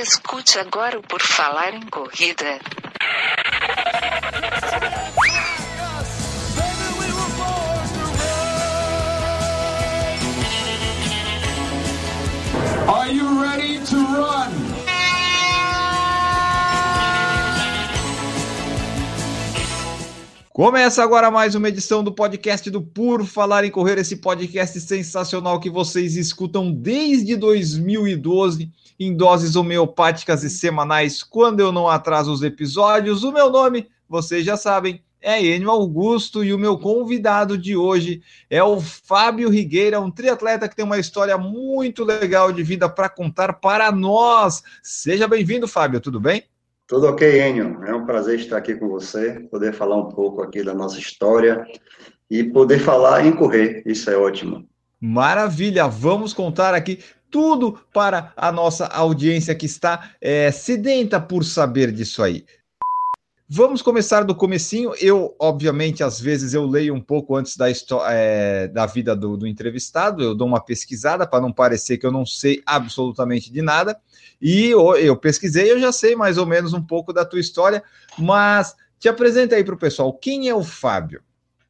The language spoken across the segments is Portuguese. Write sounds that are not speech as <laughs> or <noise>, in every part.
Escute agora o Por Falar em Corrida. Are you ready to run? Começa agora mais uma edição do podcast do Por Falar em Correr, esse podcast sensacional que vocês escutam desde 2012 em doses homeopáticas e semanais, quando eu não atraso os episódios. O meu nome, vocês já sabem, é Enio Augusto e o meu convidado de hoje é o Fábio Rigueira, um triatleta que tem uma história muito legal de vida para contar para nós. Seja bem-vindo, Fábio, tudo bem? Tudo ok, Enio. É um prazer estar aqui com você, poder falar um pouco aqui da nossa história e poder falar em correr. Isso é ótimo. Maravilha! Vamos contar aqui tudo para a nossa audiência que está é, sedenta por saber disso aí. Vamos começar do comecinho. Eu, obviamente, às vezes eu leio um pouco antes da, é, da vida do, do, entrevistado, eu dou uma pesquisada para não parecer que eu não sei absolutamente de nada. E eu, eu pesquisei, eu já sei mais ou menos um pouco da tua história, mas te apresenta aí para o pessoal. Quem é o Fábio?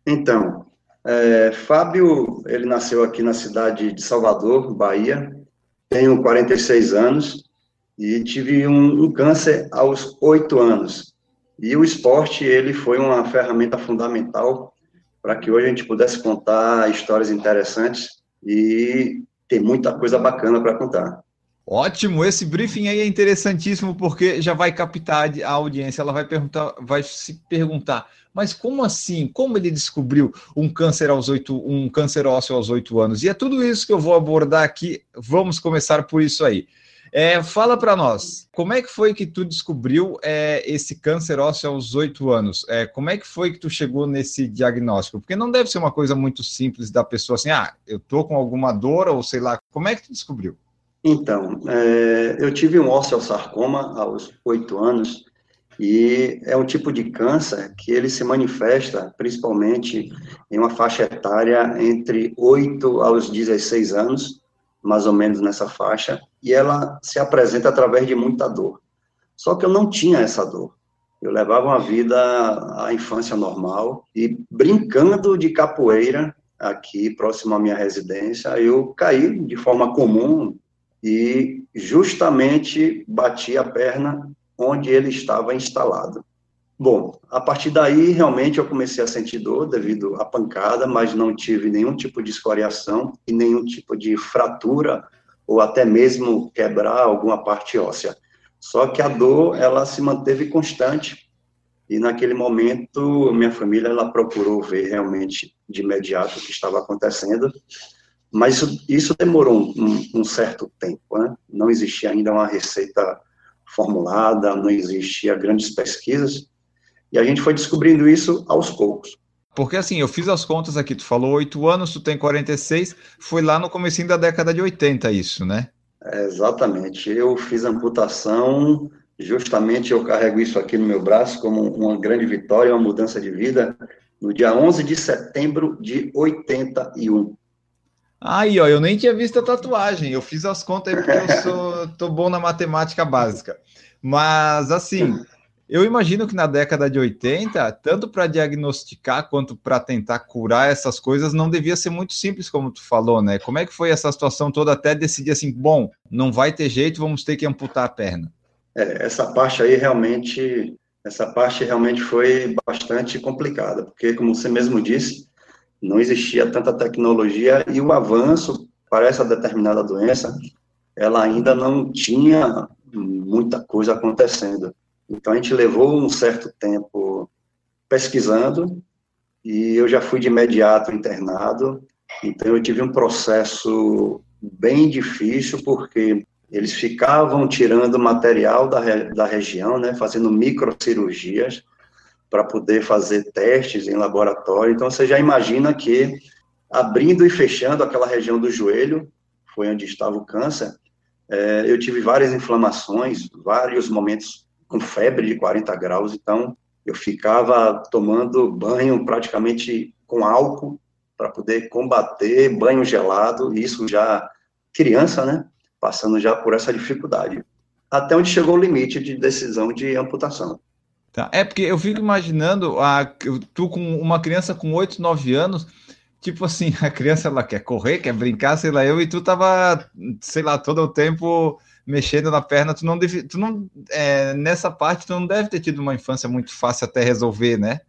Então, é, Fábio, ele nasceu aqui na cidade de Salvador, Bahia. Tenho 46 anos e tive um, um câncer aos oito anos. E o esporte, ele foi uma ferramenta fundamental para que hoje a gente pudesse contar histórias interessantes e ter muita coisa bacana para contar. Ótimo, esse briefing aí é interessantíssimo porque já vai captar a audiência, ela vai perguntar, vai se perguntar, mas como assim? Como ele descobriu um câncer aos oito, um câncer ósseo aos oito anos? E é tudo isso que eu vou abordar aqui. Vamos começar por isso aí. É, fala para nós, como é que foi que tu descobriu é, esse câncer ósseo aos oito anos? É, como é que foi que tu chegou nesse diagnóstico? Porque não deve ser uma coisa muito simples da pessoa assim, ah, eu tô com alguma dor ou sei lá. Como é que tu descobriu? Então, é, eu tive um osteosarcoma aos oito anos e é um tipo de câncer que ele se manifesta principalmente em uma faixa etária entre 8 aos 16 anos, mais ou menos nessa faixa, e ela se apresenta através de muita dor. Só que eu não tinha essa dor. Eu levava uma vida, a infância normal, e brincando de capoeira, aqui próximo à minha residência, eu caí de forma comum e justamente bati a perna onde ele estava instalado. Bom, a partir daí, realmente, eu comecei a sentir dor devido à pancada, mas não tive nenhum tipo de escoriação e nenhum tipo de fratura ou até mesmo quebrar alguma parte óssea. Só que a dor, ela se manteve constante e naquele momento minha família ela procurou ver realmente de imediato o que estava acontecendo, mas isso, isso demorou um, um, certo tempo, né? Não existia ainda uma receita formulada, não existia grandes pesquisas, e a gente foi descobrindo isso aos poucos. Porque assim, eu fiz as contas aqui, tu falou oito anos, tu tem 46, foi lá no comecinho da década de 80 isso, né? É, exatamente. Eu fiz amputação, justamente eu carrego isso aqui no meu braço como uma grande vitória, uma mudança de vida, no dia 11 de setembro de 81. Aí, ó, eu nem tinha visto a tatuagem, eu fiz as contas aí porque eu sou, tô bom na matemática básica. Mas, assim, eu imagino que na década de 80, tanto para diagnosticar quanto para tentar curar essas coisas, não devia ser muito simples, como tu falou, né? Como é que foi essa situação toda até decidir assim, bom, não vai ter jeito, vamos ter que amputar a perna? É, essa parte aí realmente, essa parte realmente foi bastante complicada, porque como você mesmo disse, não existia tanta tecnologia e o avanço para essa determinada doença, ela ainda não tinha muita coisa acontecendo. Então, a gente levou um certo tempo pesquisando e eu já fui de imediato internado. Então, eu tive um processo bem difícil, porque eles ficavam tirando material da, da região, né, fazendo microcirurgias para poder fazer testes em laboratório. Então, você já imagina que abrindo e fechando aquela região do joelho, foi onde estava o câncer, é, eu tive várias inflamações, vários momentos com febre de 40 graus, então eu ficava tomando banho praticamente com álcool para poder combater banho gelado, isso já criança, né, passando já por essa dificuldade. até onde chegou o limite de decisão de amputação. Tá. É porque eu fico imaginando a, tu com uma criança com 8, 9 anos, tipo assim, <laughs> a criança ela quer correr, quer brincar, sei lá, eu e tu tava, sei lá, todo o tempo mexendo na perna, tu não deve, tu não, é, nessa parte tu não deve ter tido uma infância muito fácil até resolver, né?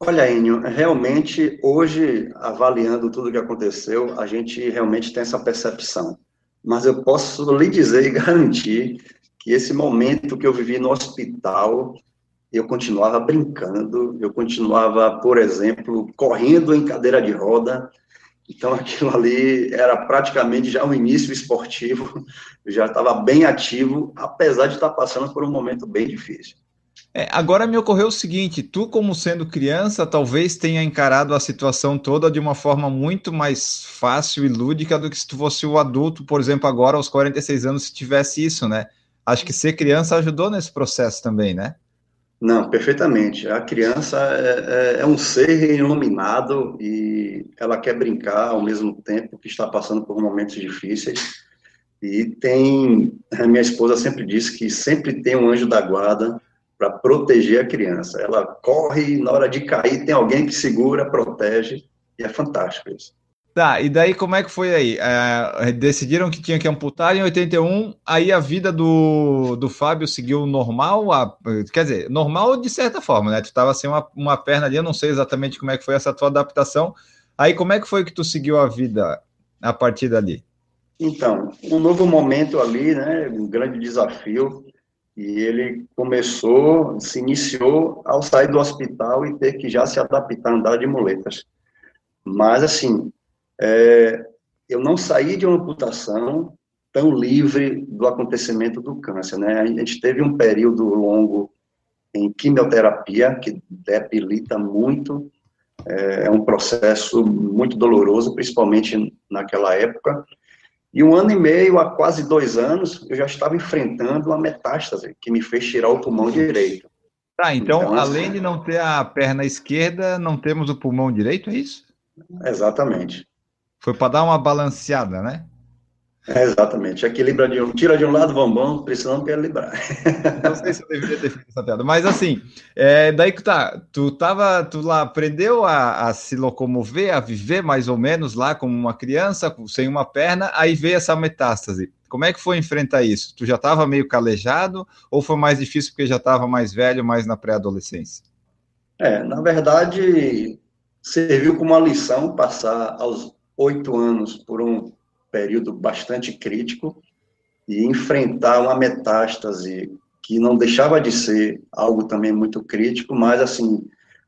Olha, Enio, realmente hoje, avaliando tudo o que aconteceu, a gente realmente tem essa percepção. Mas eu posso lhe dizer e <laughs> garantir que esse momento que eu vivi no hospital, eu continuava brincando, eu continuava, por exemplo, correndo em cadeira de roda. Então, <laughs> aquilo ali era praticamente já um início esportivo, eu <laughs> já estava bem ativo, apesar de estar passando por um momento bem difícil. É, agora me ocorreu o seguinte: tu, como sendo criança, talvez tenha encarado a situação toda de uma forma muito mais fácil e lúdica do que se tu fosse o adulto, por exemplo, agora aos 46 anos, se tivesse isso, né? Acho que ser criança ajudou nesse processo também, né? Não, perfeitamente. A criança é, é, é um ser iluminado e ela quer brincar ao mesmo tempo que está passando por momentos difíceis. E tem, a minha esposa sempre disse que sempre tem um anjo da guarda para proteger a criança. Ela corre e na hora de cair tem alguém que segura, protege, e é fantástico isso. Tá, e daí como é que foi aí? É, decidiram que tinha que amputar em 81, aí a vida do, do Fábio seguiu normal, a, quer dizer, normal de certa forma, né? Tu estava sem uma, uma perna ali, eu não sei exatamente como é que foi essa tua adaptação. Aí como é que foi que tu seguiu a vida a partir dali? Então, um novo momento ali, né? Um grande desafio. E ele começou, se iniciou ao sair do hospital e ter que já se adaptar a andar de muletas. Mas, assim, é, eu não saí de uma amputação tão livre do acontecimento do câncer, né? A gente teve um período longo em quimioterapia, que debilita muito, é, é um processo muito doloroso, principalmente naquela época, e um ano e meio, a quase dois anos, eu já estava enfrentando uma metástase que me fez tirar o pulmão direito. Tá, então, então além de não ter a perna esquerda, não temos o pulmão direito, é isso? Exatamente. Foi para dar uma balanceada, né? É, exatamente. Equilibra de um, tira de um lado, vamos, precisamos equilibrar. Não sei se eu deveria ter feito essa piada, mas assim, é, daí que tá, tu tava, tu lá aprendeu a, a, se locomover, a viver mais ou menos lá como uma criança, sem uma perna, aí veio essa metástase. Como é que foi enfrentar isso? Tu já estava meio calejado ou foi mais difícil porque já estava mais velho, mais na pré-adolescência? É, na verdade, serviu como uma lição passar aos oito anos por um período bastante crítico e enfrentar uma metástase que não deixava de ser algo também muito crítico, mas assim,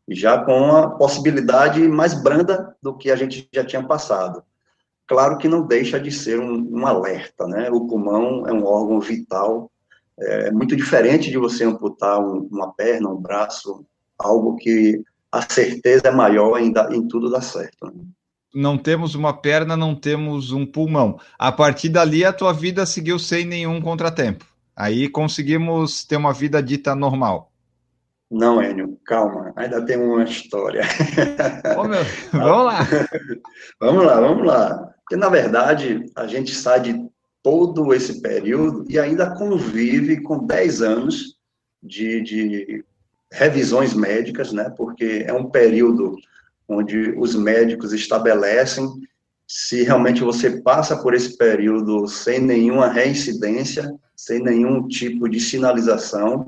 já com uma possibilidade mais branda do que a gente já tinha passado. Claro que não deixa de ser um, um alerta, né? O pulmão é um órgão vital, é muito diferente de você amputar um, uma perna, um braço, algo que a certeza é maior em, em tudo dar certo. Né? Não temos uma perna, não temos um pulmão. A partir dali, a tua vida seguiu sem nenhum contratempo. Aí conseguimos ter uma vida dita normal. Não, Enio, calma, ainda tem uma história. Meu, <laughs> vamos lá. vamos lá, vamos lá. Porque, na verdade, a gente sai de todo esse período e ainda convive com 10 anos de, de revisões médicas, né? Porque é um período onde os médicos estabelecem se realmente você passa por esse período sem nenhuma reincidência, sem nenhum tipo de sinalização,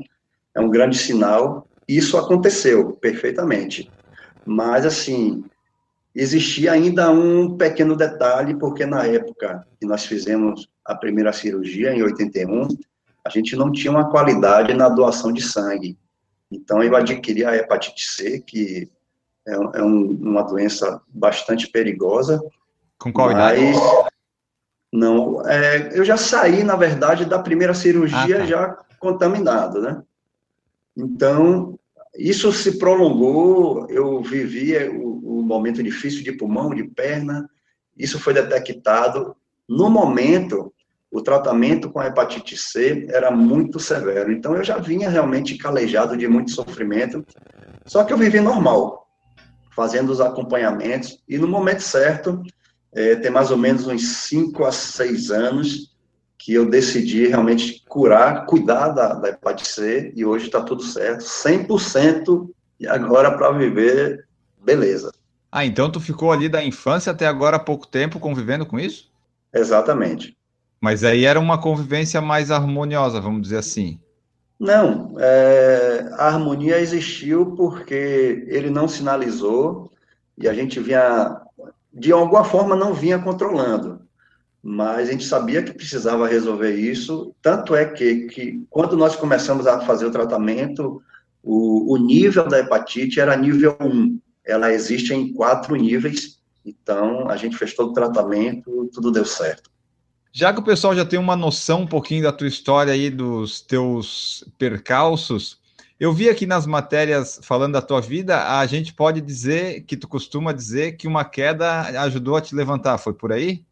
é um grande sinal. Isso aconteceu perfeitamente. Mas, assim, existia ainda um pequeno detalhe, porque na época que nós fizemos a primeira cirurgia, em 81, a gente não tinha uma qualidade na doação de sangue. Então, eu adquiri a hepatite C, que é, é um, uma doença bastante perigosa. Com qual idade? Não, é, eu já saí, na verdade, da primeira cirurgia ah, tá. já contaminado, né? Então, isso se prolongou, eu vivia o, o, momento difícil de pulmão, de perna, isso foi detectado. No momento, o tratamento com a hepatite C era muito severo, então eu já vinha realmente calejado de muito sofrimento, só que eu vivi normal fazendo os acompanhamentos, e no momento certo, é, tem mais ou menos uns 5 a 6 anos, que eu decidi realmente curar, cuidar da, da hepatite C, e hoje está tudo certo, 100%, e agora para viver, beleza. Ah, então tu ficou ali da infância até agora há pouco tempo convivendo com isso? Exatamente. Mas aí era uma convivência mais harmoniosa, vamos dizer assim. Não, é, a harmonia existiu porque ele não sinalizou e a gente vinha, de alguma forma, não vinha controlando. Mas a gente sabia que precisava resolver isso, tanto é que, que quando nós começamos a fazer o tratamento, o, o nível da hepatite era nível 1. Ela existe em quatro níveis, então a gente fez todo o tratamento, tudo deu certo. Já que o pessoal já tem uma noção um pouquinho da tua história aí, dos teus percalços, eu vi aqui nas matérias falando da tua vida, a gente pode dizer que tu costuma dizer que uma queda ajudou a te levantar, foi por aí?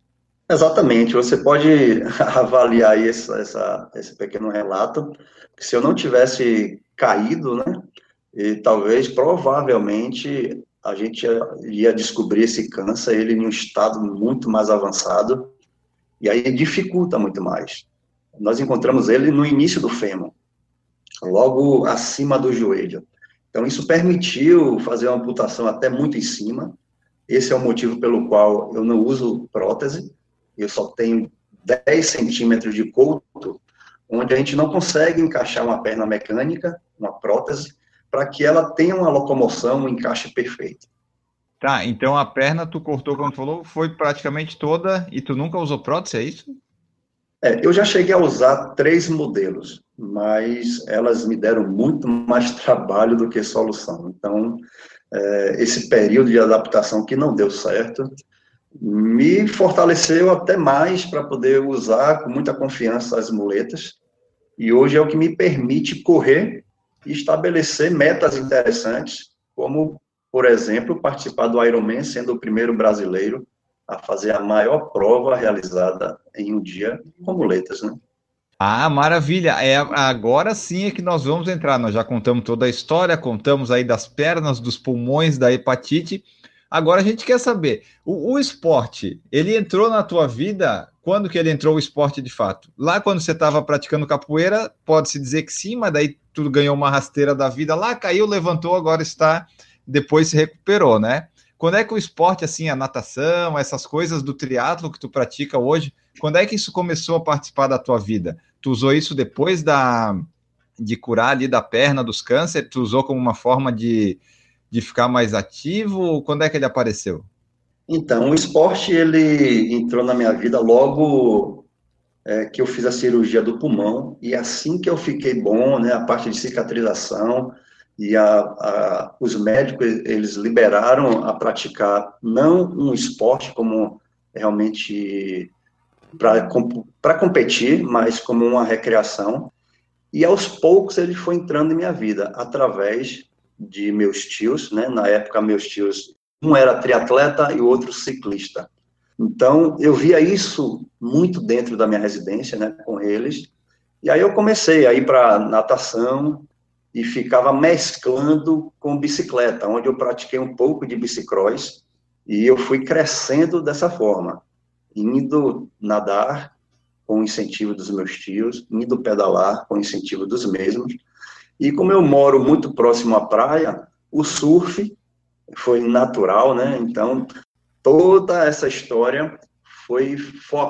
Exatamente, você pode <laughs> avaliar essa, essa, esse pequeno relato, se eu não tivesse caído, né, e talvez, provavelmente, a gente ia, ia descobrir esse câncer, ele em um estado muito mais avançado, e aí dificulta muito mais. Nós encontramos ele no início do fêmur, logo acima do joelho. Então, isso permitiu fazer uma amputação até muito em cima. Esse é o motivo pelo qual eu não uso prótese. Eu só tenho 10 centímetros de couto, onde a gente não consegue encaixar uma perna mecânica, uma prótese, para que ela tenha uma locomoção, um encaixe perfeito. Tá, então a perna tu cortou, como tu falou, foi praticamente toda e tu nunca usou prótese, é isso? É, eu já cheguei a usar três modelos, mas elas me deram muito mais <laughs> trabalho do que solução. Então, é, esse período de adaptação que não deu certo me fortaleceu até mais para poder usar com muita confiança as muletas. E hoje é o que me permite correr e estabelecer metas interessantes, como por exemplo, participar do Ironman, sendo o primeiro brasileiro a fazer a maior prova realizada em um dia com muletas, né? Ah, maravilha! É, agora sim é que nós vamos entrar. Nós já contamos toda a história, contamos aí das pernas, dos pulmões, da hepatite. Agora a gente quer saber, o, o esporte, ele entrou na tua vida quando que ele entrou o esporte de fato? Lá quando você estava praticando capoeira, pode-se dizer que sim, mas daí tudo ganhou uma rasteira da vida. Lá caiu, levantou, agora está depois se recuperou, né? Quando é que o esporte, assim, a natação, essas coisas do triatlo que tu pratica hoje, quando é que isso começou a participar da tua vida? Tu usou isso depois da de curar ali da perna dos cânceres? Tu usou como uma forma de, de ficar mais ativo? Quando é que ele apareceu? Então, o esporte, ele entrou na minha vida logo é, que eu fiz a cirurgia do pulmão, e assim que eu fiquei bom, né, a parte de cicatrização, e a, a, os médicos eles liberaram a praticar não um esporte como realmente para competir, mas como uma recreação. E aos poucos ele foi entrando em minha vida através de meus tios, né? Na época meus tios, um era triatleta e o outro ciclista. Então eu via isso muito dentro da minha residência, né? Com eles. E aí eu comecei a ir para natação, e ficava mesclando com bicicleta, onde eu pratiquei um pouco de bicicross e eu fui crescendo dessa forma, indo nadar com incentivo dos meus tios, indo pedalar com incentivo dos mesmos. E como eu moro muito próximo à praia, o surf foi natural, né? Então, toda essa história foi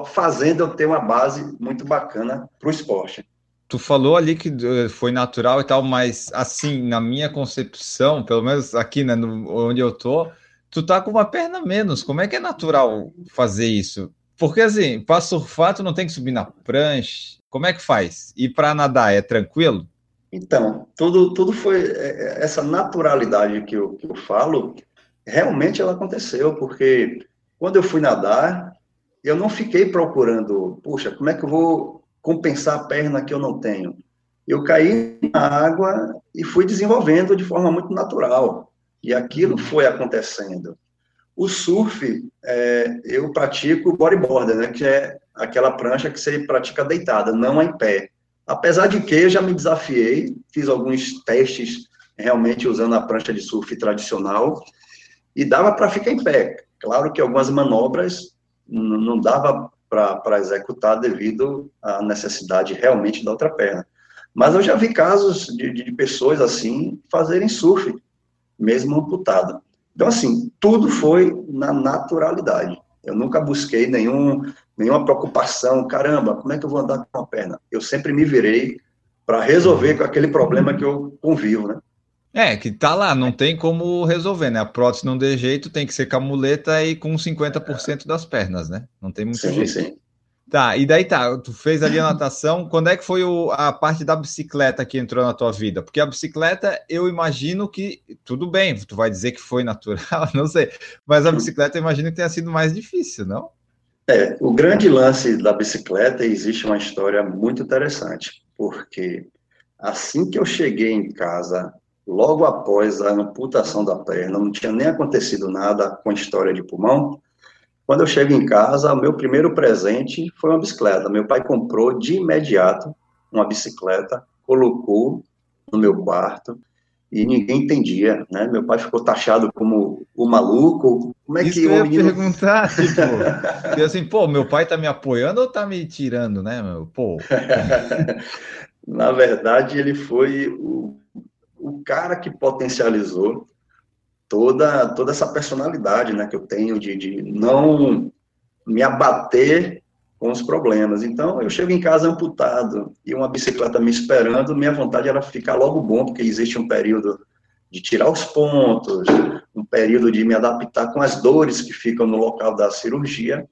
fazendo eu ter uma base muito bacana para o esporte. Tu falou ali que eh, foi natural e tal, mas assim, na minha concepção, pelo menos aqui, né, no, onde eu tô, tu tá com uma perna menos. Como é que é natural fazer isso? Porque assim, para surfar, tu não tem que subir na prancha. Como é que faz? E para nadar, é tranquilo? Então, tudo, tudo foi é, é, essa naturalidade que eu, que eu falo, realmente ela aconteceu, porque quando eu fui nadar, eu não fiquei procurando, puxa, como é que eu vou compensar a perna que eu não tenho. Eu caí na água e fui desenvolvendo de forma muito natural. E aquilo uhum. foi acontecendo. O surf, é, eu pratico bodyboard, né, que é aquela prancha que você pratica deitada, não em pé. Apesar de que eu já me desafiei, fiz alguns testes realmente usando a prancha de surf tradicional e dava para ficar em pé. Claro que algumas manobras não dava para executar devido à necessidade realmente da outra perna. Mas eu já vi casos de, de pessoas assim fazerem surf, mesmo amputado. Então, assim, tudo foi na naturalidade. Eu nunca busquei nenhum, nenhuma preocupação, caramba, como é que eu vou andar com a perna? Eu sempre me virei para resolver com aquele problema que eu convivo, né? É, que tá lá, não tem como resolver, né? A prótese não dê jeito, tem que ser com a muleta e com 50% das pernas, né? Não tem muito sim, jeito. Sim. Tá, e daí tá, tu fez ali a natação, quando é que foi o, a parte da bicicleta que entrou na tua vida? Porque a bicicleta, eu imagino que, tudo bem, tu vai dizer que foi natural, <laughs> não sei, mas a bicicleta eu imagino que tenha sido mais difícil, não? É, o grande lance da bicicleta, existe uma história muito interessante, porque assim que eu cheguei em casa logo após a amputação da perna, não tinha nem acontecido nada com a história de pulmão. Quando eu chego em casa, o meu primeiro presente foi uma bicicleta. Meu pai comprou de imediato uma bicicleta, colocou no meu quarto e ninguém entendia, né? Meu pai ficou taxado como o maluco. Como é Isso que eu ia menino... perguntar, <laughs> tipo, assim, pô, meu pai tá me apoiando ou tá me tirando, né, meu? Pô. <laughs> Na verdade, ele foi o o cara que potencializou toda, toda essa personalidade né, que eu tenho de, de não me abater com os problemas. Então, eu chego em casa amputado e uma bicicleta me esperando, minha vontade era ficar logo bom, porque existe um período de tirar os pontos, um período de me adaptar com as dores que ficam no local da cirurgia.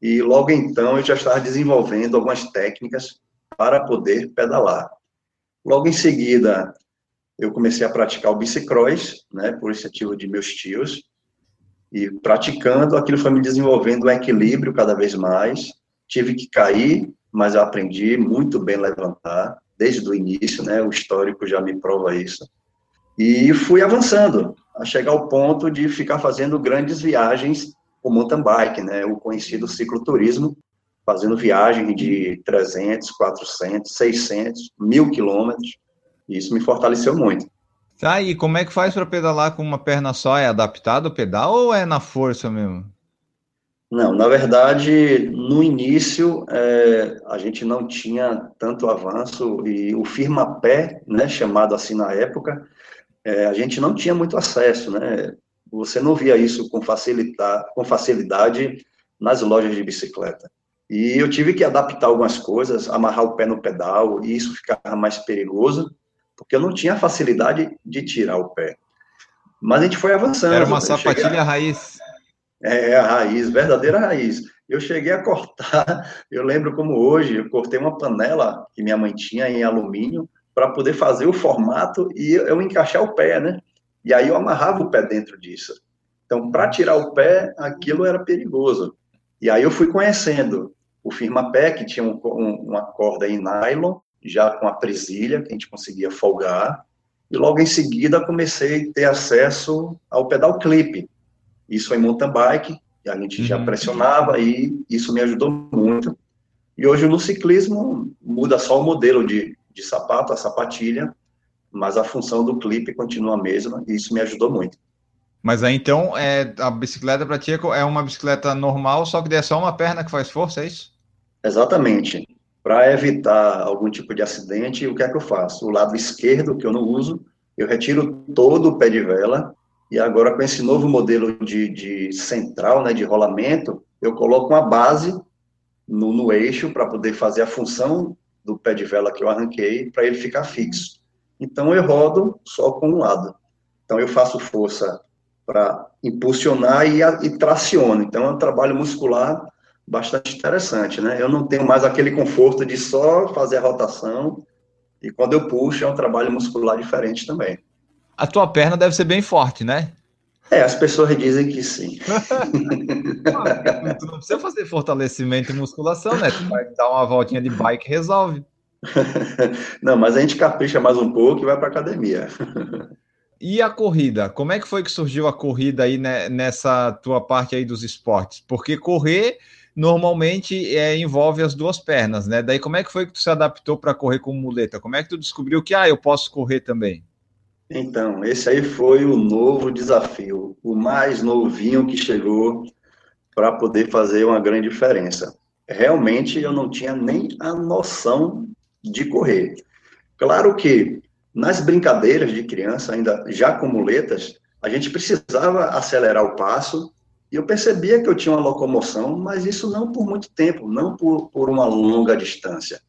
E logo então eu já estava desenvolvendo algumas técnicas para poder pedalar. Logo em seguida, eu comecei a praticar o bicicross, né, por incentivo de meus tios, e praticando, aquilo foi me desenvolvendo um equilíbrio cada vez mais. Tive que cair, mas aprendi muito bem levantar, desde o início, né, o histórico já me prova isso. E fui avançando, a chegar ao ponto de ficar fazendo grandes viagens com mountain bike, né, o conhecido cicloturismo, fazendo viagem de 300, 400, 600, mil quilômetros, e isso me fortaleceu muito. Tá, e como é que faz para pedalar com uma perna só? É adaptado o pedal ou é na força mesmo? Não, na verdade, no início é, a gente não tinha tanto avanço e o firma-pé, né, chamado assim na época, é, a gente não tinha muito acesso, né? Você não via isso com facilidade, com facilidade nas lojas de bicicleta. E eu tive que adaptar algumas coisas, amarrar o pé no pedal, e isso ficava mais perigoso porque eu não tinha facilidade de tirar o pé. Mas a gente foi avançando. Era uma sapatilha a... raiz. É, a raiz, verdadeira raiz. Eu cheguei a cortar, <laughs> eu lembro como hoje, eu cortei uma panela que minha mãe tinha em alumínio para poder fazer o formato e eu encaixar o pé, né? E aí eu amarrava o pé dentro disso. Então, para tirar o pé, aquilo era perigoso. E aí eu fui conhecendo o firma-pé, que tinha um, um, uma corda em nylon, já com a presilha, que a gente conseguia folgar, e logo em seguida comecei a ter acesso ao pedal clip. Isso em mountain bike, a gente uhum. já pressionava e isso me ajudou muito. E hoje no ciclismo muda só o modelo de, de sapato, a sapatilha, mas a função do clipe continua a mesma e isso me ajudou muito. Mas aí então é, a bicicleta para ti é uma bicicleta normal, só que é só uma perna que faz força, é isso? Exatamente. Para evitar algum tipo de acidente, o que é que eu faço? O lado esquerdo, que eu não uso, eu retiro todo o pé de vela, e agora com esse novo modelo de, de central, né, de rolamento, eu coloco uma base no, no eixo para poder fazer a função do pé de vela que eu arranquei, para ele ficar fixo. Então eu rodo só com um lado. Então eu faço força para impulsionar e, e traciono. Então é um trabalho muscular bastante interessante, né? Eu não tenho mais aquele conforto de só fazer a rotação e quando eu puxo é um trabalho muscular diferente também. A tua perna deve ser bem forte, né? É, as pessoas dizem que sim. <laughs> tu não precisa fazer fortalecimento e musculação, né? Tu vai dar uma voltinha de bike resolve. <laughs> não, mas a gente capricha mais um pouco e vai para academia. <laughs> E a corrida? Como é que foi que surgiu a corrida aí né, nessa tua parte aí dos esportes? Porque correr normalmente é, envolve as duas pernas, né? Daí como é que foi que tu se adaptou para correr com muleta? Como é que tu descobriu que ah, eu posso correr também? Então, esse aí foi o novo desafio, o mais novinho que chegou para poder fazer uma grande diferença. realmente eu não tinha nem a noção de correr. Claro que nas brincadeiras de criança, ainda já com muletas, a gente precisava acelerar o passo e eu percebia que eu tinha uma locomoção, mas isso não por muito tempo, não por, por uma longa distância.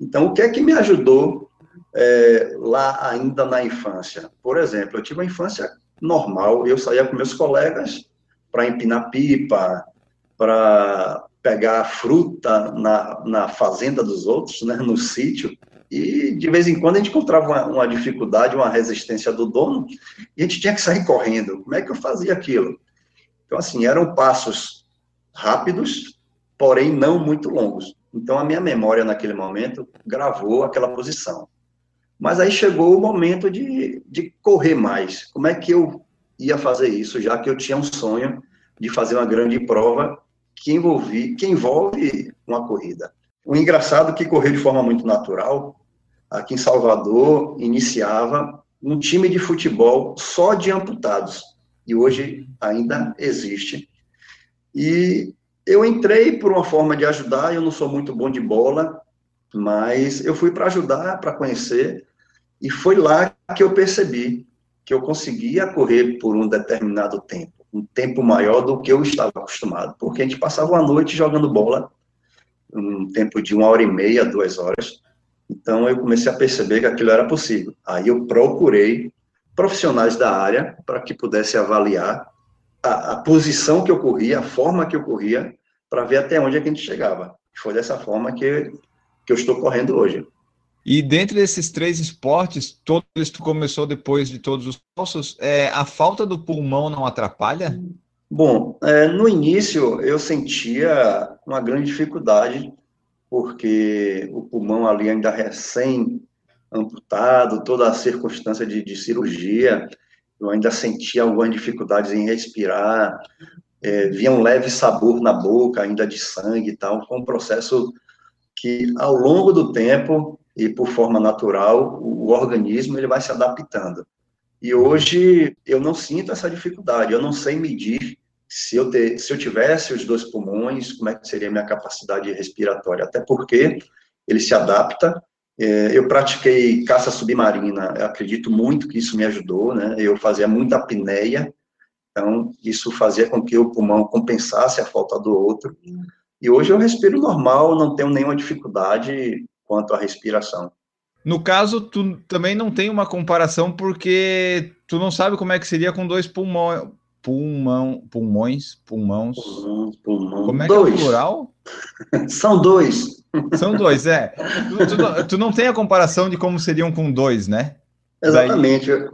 Então, o que é que me ajudou é, lá ainda na infância? Por exemplo, eu tive uma infância normal, eu saía com meus colegas para empinar pipa, para pegar fruta na, na fazenda dos outros, né, no sítio, e de vez em quando a gente encontrava uma, uma, dificuldade, uma resistência do dono, e a gente tinha que sair correndo. Como é que eu fazia aquilo? Então, assim, eram passos rápidos, porém não muito longos. Então, a minha memória naquele momento gravou aquela posição. Mas aí chegou o momento de, de correr mais. Como é que eu ia fazer isso, já que eu tinha um sonho de fazer uma grande prova que, envolvi, que envolve uma corrida. O engraçado é que correu de forma muito natural, aqui em Salvador, iniciava um time de futebol só de amputados, e hoje ainda existe. E eu entrei por uma forma de ajudar, eu não sou muito bom de bola, mas eu fui para ajudar, para conhecer, e foi lá que eu percebi que eu conseguia correr por um determinado tempo um tempo maior do que eu estava acostumado, porque a gente passava uma noite jogando bola, um tempo de uma hora e meia, duas horas. Então eu comecei a perceber que aquilo era possível. Aí eu procurei profissionais da área para que pudesse avaliar a, a, posição que ocorria, a forma que ocorria, para ver até onde é que a gente chegava. Foi dessa forma que, que eu estou correndo hoje. E dentre esses três esportes, todos tu começou depois de todos os ossos, é, a falta do pulmão não atrapalha? Bom, é, no início eu sentia uma grande dificuldade, porque o pulmão ali ainda recém amputado, toda a circunstância de, de cirurgia, eu ainda sentia algumas dificuldades em respirar, é, via um leve sabor na boca, ainda de sangue e tal, foi um processo que ao longo do tempo e por forma natural, o organismo ele vai se adaptando. E hoje eu não sinto essa dificuldade, eu não sei medir se eu, ter, se eu tivesse os dois pulmões, como é que seria a minha capacidade respiratória, até porque ele se adapta. É, eu pratiquei caça submarina, eu acredito muito que isso me ajudou, né? Eu fazia muita apneia, então isso fazia com que o pulmão compensasse a falta do outro. E hoje eu respiro normal, não tenho nenhuma dificuldade quanto à respiração. No caso, tu também não tem uma comparação porque tu não sabe como é que seria com dois pulmões, pulmão, pulmões, pulmões. Pulmão, pulmão. Como é dois. que é o plural? <laughs> São dois. São dois, é. Tu, tu, tu, não tem a comparação de como seriam com dois, né? Exatamente. Daí...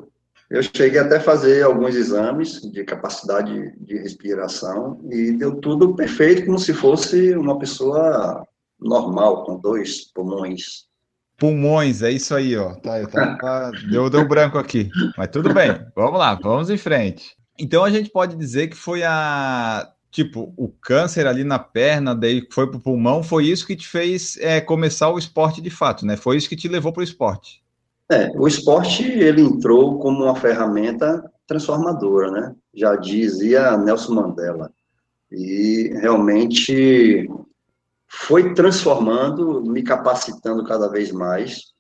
Eu cheguei até a fazer alguns exames de capacidade de respiração e deu tudo perfeito, como se fosse uma pessoa normal, com dois pulmões. Pulmões, é isso aí, ó. Tá, tá, tá, deu, deu branco aqui. Mas tudo bem, vamos lá, vamos em frente. Então a gente pode dizer que foi a. Tipo, o câncer ali na perna, daí foi pro pulmão, foi isso que te fez é, começar o esporte de fato, né? Foi isso que te levou para o esporte. É, o esporte ele entrou como uma ferramenta transformadora, né? Já dizia Nelson Mandela. E realmente foi transformando, me capacitando cada vez mais.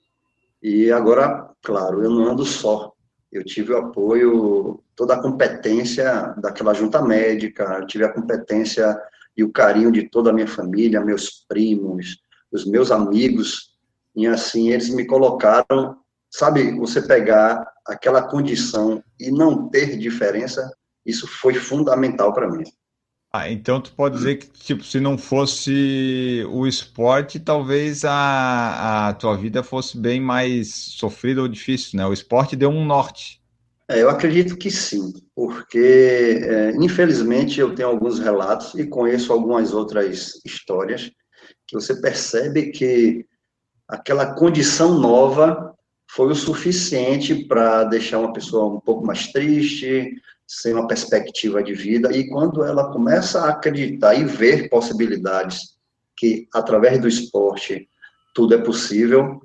E agora, claro, eu não ando só. Eu tive o apoio, toda a competência daquela junta médica, tive a competência e o carinho de toda a minha família, meus primos, os meus amigos. E assim, eles me colocaram, sabe, você pegar aquela condição e não ter diferença, isso foi fundamental para mim. Ah, então tu pode dizer que, tipo, se não fosse o esporte, talvez a, a tua vida fosse bem mais sofrida ou difícil, né? O esporte deu um norte. É, eu acredito que sim, porque, é, infelizmente, eu tenho alguns relatos e conheço algumas outras histórias que você percebe que aquela condição nova foi o suficiente para deixar uma pessoa um pouco mais triste, sem uma perspectiva de vida, e quando ela começa a acreditar e ver possibilidades que, através do esporte, tudo é possível,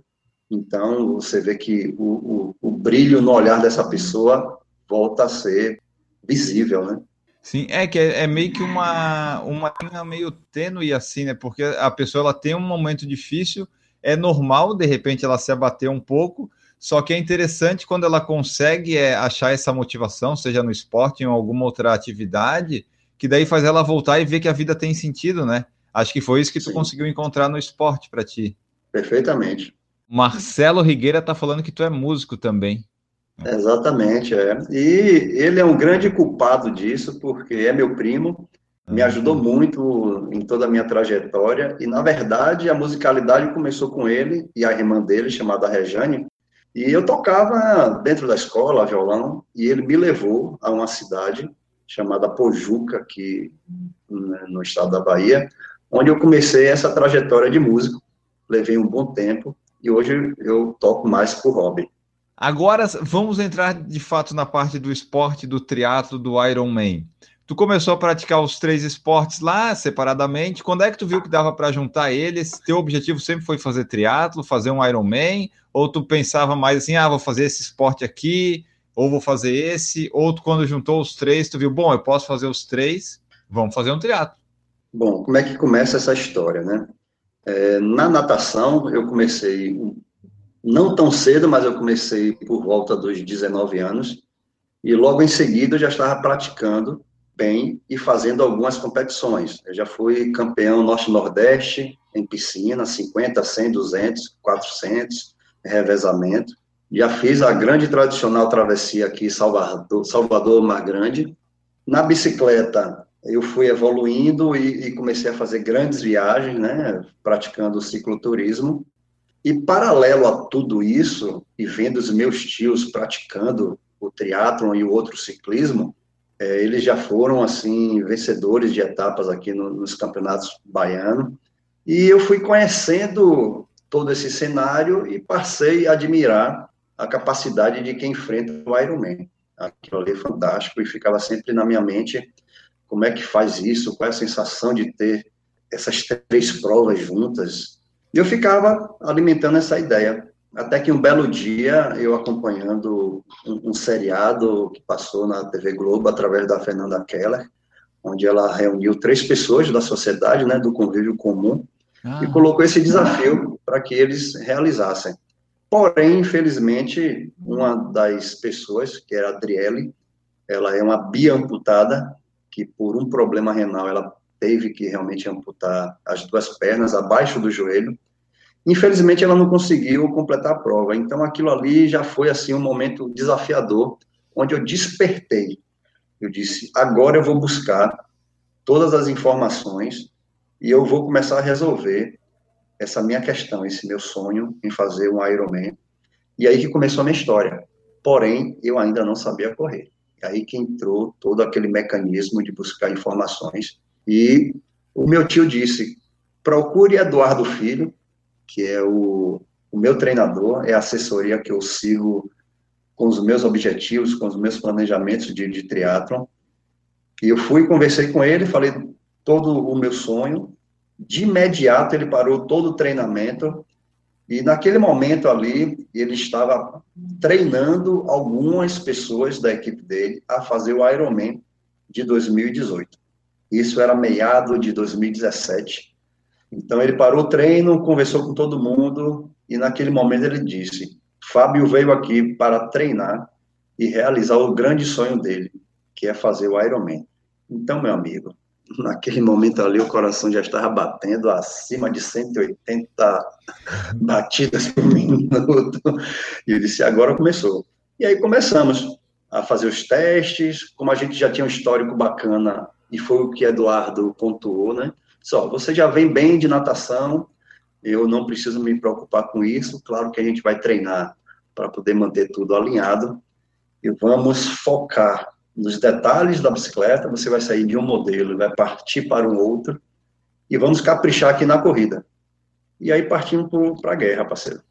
então você vê que o, o, o brilho no olhar dessa pessoa volta a ser visível, né? Sim, é que é, é, meio que uma, uma linha meio tênue assim, né? Porque a pessoa ela tem um momento difícil, é normal de repente ela se abater um pouco, só que é interessante quando ela consegue é, achar essa motivação, seja no esporte ou em alguma outra atividade, que daí faz ela voltar e ver que a vida tem sentido, né? Acho que foi isso que tu Sim. conseguiu encontrar no esporte para ti. Perfeitamente. Marcelo Rigueira está falando que tu é músico também. Exatamente, é. E ele é um grande culpado disso, porque é meu primo, me ajudou muito em toda a minha trajetória, e na verdade a musicalidade começou com ele e a irmã dele, chamada Rejane, e eu tocava dentro da escola violão, e ele me levou a uma cidade chamada Pojuca, aqui né, no estado da Bahia, onde eu comecei essa trajetória de músico, levei um bom tempo, e hoje eu toco mais por hobby. Agora vamos entrar de fato na parte do esporte, do triatlo, do Ironman. Tu começou a praticar os três esportes lá separadamente. Quando é que tu viu que dava para juntar eles? Teu objetivo sempre foi fazer triatlo, fazer um Ironman? Ou tu pensava mais assim, ah, vou fazer esse esporte aqui, ou vou fazer esse? Ou tu, quando juntou os três, tu viu, bom, eu posso fazer os três, vamos fazer um triatlo. Bom, como é que começa essa história, né? É, na natação, eu comecei não tão cedo, mas eu comecei por volta dos 19 anos, e logo em seguida eu já estava praticando bem e fazendo algumas competições. Eu já fui campeão norte-nordeste em piscina, 50, 100, 200, 400, revezamento. Já fiz a grande tradicional travessia aqui, Salvador, Salvador Mar Grande. Na bicicleta, eu fui evoluindo e, e comecei a fazer grandes viagens, né, praticando cicloturismo. E paralelo a tudo isso, e vendo os meus tios praticando o triatlon e o outro ciclismo, é, eles já foram, assim, vencedores de etapas aqui no, nos campeonatos baianos. E eu fui conhecendo todo esse cenário e passei a admirar a capacidade de quem enfrenta o Ironman. Aquilo ali é fantástico e ficava sempre na minha mente como é que faz isso, qual é a sensação de ter essas três provas juntas, e eu ficava alimentando essa ideia. Até que um belo dia, eu acompanhando um, um seriado que passou na TV Globo, através da Fernanda Keller, onde ela reuniu três pessoas da sociedade, né, do convívio comum, ah. e colocou esse desafio para que eles realizassem. Porém, infelizmente, uma das pessoas, que era a Adriele, ela é uma biamputada, que por um problema renal ela teve que realmente amputar as duas pernas abaixo do joelho. Infelizmente, ela não conseguiu completar a prova. Então, aquilo ali já foi assim um momento desafiador, onde eu despertei. Eu disse: agora eu vou buscar todas as informações e eu vou começar a resolver essa minha questão, esse meu sonho em fazer um Ironman. E aí que começou a minha história. Porém, eu ainda não sabia correr. Aí que entrou todo aquele mecanismo de buscar informações e o meu tio disse: procure Eduardo Filho, que é o, o meu treinador, é a assessoria que eu sigo com os meus objetivos, com os meus planejamentos de, de triatlon. E eu fui, conversei com ele, falei todo o meu sonho. De imediato, ele parou todo o treinamento. E naquele momento ali, ele estava treinando algumas pessoas da equipe dele a fazer o Ironman de 2018. Isso era meado de 2017. Então ele parou o treino, conversou com todo mundo e naquele momento ele disse: Fábio veio aqui para treinar e realizar o grande sonho dele, que é fazer o Ironman. Então, meu amigo, naquele momento ali o coração já estava batendo acima de 180 batidas por minuto. E eu disse: agora começou. E aí começamos a fazer os testes, como a gente já tinha um histórico bacana e foi o que Eduardo pontuou, né? Só, você já vem bem de natação, eu não preciso me preocupar com isso, claro que a gente vai treinar para poder manter tudo alinhado, e vamos focar nos detalhes da bicicleta, você vai sair de um modelo, vai partir para um outro, e vamos caprichar aqui na corrida. E aí partimos para a guerra, parceiro.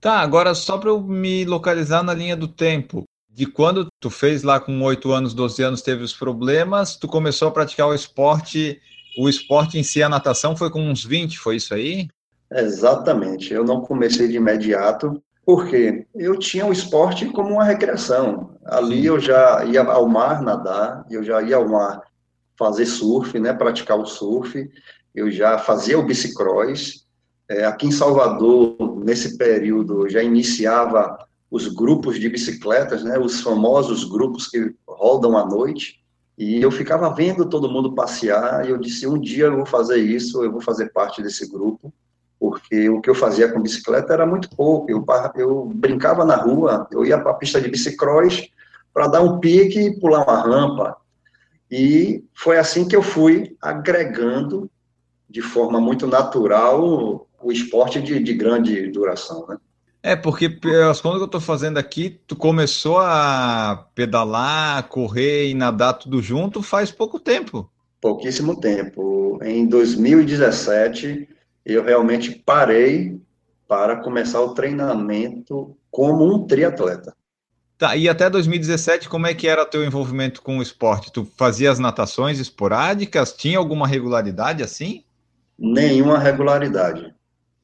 Tá, agora só para eu me localizar na linha do tempo de quando tu fez lá com 8 anos, 12 anos, teve os problemas, tu começou a praticar o esporte, o esporte em si, a natação, foi com uns 20, foi isso aí? Exatamente, eu não comecei de imediato, porque eu tinha o esporte como uma recreação. Ali eu já ia ao mar nadar, eu já ia ao mar fazer surf, né, praticar o surf, eu já fazia o bicicross, é, aqui em Salvador, nesse período, já iniciava os grupos de bicicletas, né, os famosos grupos que rodam à noite, e eu ficava vendo todo mundo passear, e eu disse, um dia eu vou fazer isso, eu vou fazer parte desse grupo, porque o que eu fazia com bicicleta era muito pouco, eu, eu brincava na rua, eu ia para a pista de bicicross para dar um pique e pular uma rampa, e foi assim que eu fui agregando de forma muito natural o esporte de, de grande duração, né? É, porque as contas que eu estou fazendo aqui, tu começou a pedalar, correr e nadar tudo junto faz pouco tempo. Pouquíssimo tempo. Em 2017, eu realmente parei para começar o treinamento como um triatleta. Tá, e até 2017, como é que era teu envolvimento com o esporte? Tu fazia as natações esporádicas? Tinha alguma regularidade assim? Nenhuma regularidade.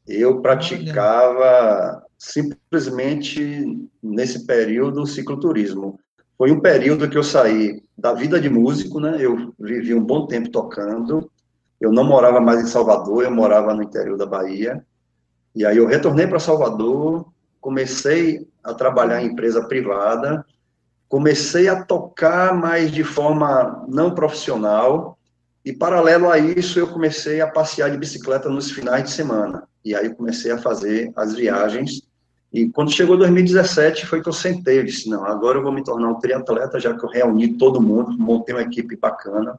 Eu praticava Olha. simplesmente nesse período o cicloturismo. Foi um período que eu saí da vida de músico, né? Eu vivi um bom tempo tocando. Eu não morava mais em Salvador, eu morava no interior da Bahia. E aí eu retornei para Salvador, comecei a trabalhar em empresa privada, comecei a tocar, mas de forma não profissional. E paralelo a isso, eu comecei a passear de bicicleta nos finais de semana. E aí comecei a fazer as viagens. E quando chegou 2017, foi que eu sentei, eu disse, não, agora eu vou me tornar um triatleta, já que eu reuni todo mundo, montei uma equipe bacana,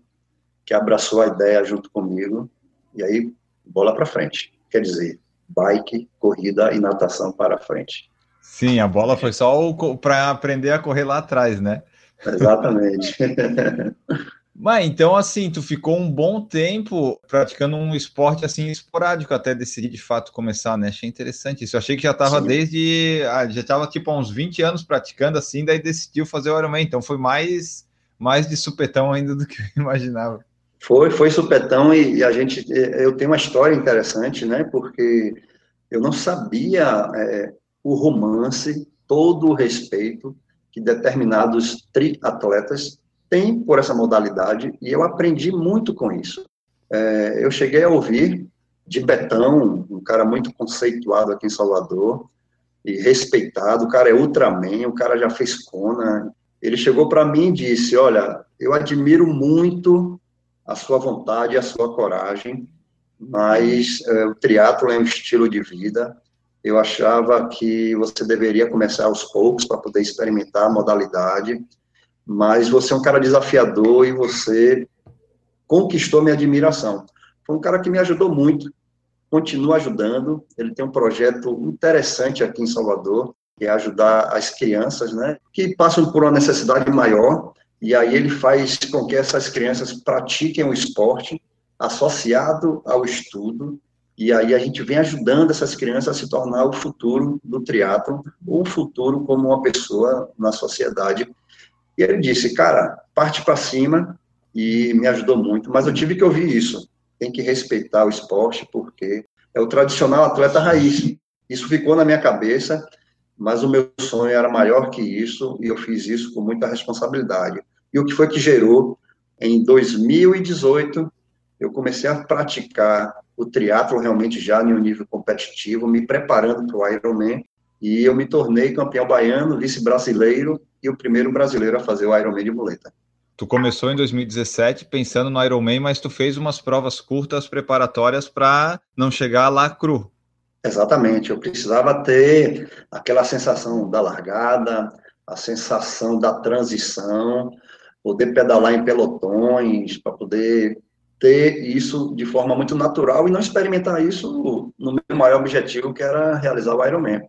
que abraçou a ideia junto comigo, e aí, bola para frente. Quer dizer, bike, corrida e natação para frente. Sim, a bola foi só para aprender a correr lá atrás, né? Exatamente. <laughs> Mas então, assim, tu ficou um bom tempo praticando um esporte assim esporádico até decidir de fato começar, né? Achei interessante isso. Eu achei que já estava desde. Ah, já estava tipo há uns 20 anos praticando assim, daí decidiu fazer o Ironman. Então foi mais, mais de supetão ainda do que eu <laughs> imaginava. Foi, foi supetão e, e a gente. Eu tenho uma história interessante, né? Porque eu não sabia é, o romance, todo o respeito que determinados triatletas tem por essa modalidade e eu aprendi muito com isso. É, eu cheguei a ouvir de Betão, um cara muito conceituado aqui em Salvador e respeitado, o cara é Ultraman, o cara já fez Kona. Ele chegou para mim e disse: Olha, eu admiro muito a sua vontade e a sua coragem, mas é, o triatlo é um estilo de vida. Eu achava que você deveria começar aos poucos para poder experimentar a modalidade mas você é um cara desafiador e você conquistou minha admiração. Foi um cara que me ajudou muito, continua ajudando. Ele tem um projeto interessante aqui em Salvador, que é ajudar as crianças, né, que passam por uma necessidade maior, e aí ele faz com que essas crianças pratiquem o esporte associado ao estudo, e aí a gente vem ajudando essas crianças a se tornar o futuro do triatlo, ou o futuro como uma pessoa na sociedade e ele disse, cara, parte para cima, e me ajudou muito, mas eu tive que ouvir isso. Tem que respeitar o esporte, porque é o tradicional atleta raiz. Isso ficou na minha cabeça, mas o meu sonho era maior que isso, e eu fiz isso com muita responsabilidade. E o que foi que gerou? Em 2018, eu comecei a praticar o triatlo realmente já em um nível competitivo, me preparando para o Ironman, e eu me tornei campeão baiano, vice-brasileiro e o primeiro brasileiro a fazer o Ironman de muleta. Tu começou em 2017 pensando no Ironman, mas tu fez umas provas curtas preparatórias para não chegar lá cru. Exatamente, eu precisava ter aquela sensação da largada, a sensação da transição, poder pedalar em pelotões, para poder ter isso de forma muito natural e não experimentar isso no meu maior objetivo, que era realizar o Ironman.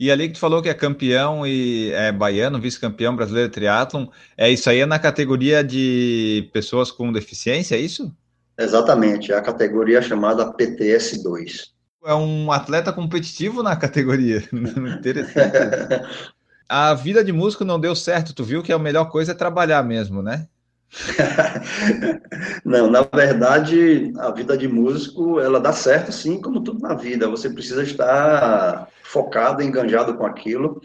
E ali que tu falou que é campeão e é baiano, vice-campeão brasileiro de triatlon, é isso aí é na categoria de pessoas com deficiência, é isso? Exatamente, é a categoria chamada PTS2. É um atleta competitivo na categoria. <laughs> Interessante. a vida de músico não deu certo, tu viu que a melhor coisa é trabalhar mesmo, né? <laughs> Não, na verdade, a vida de músico, ela dá certo sim, como tudo na vida. Você precisa estar focado, enganjado com aquilo,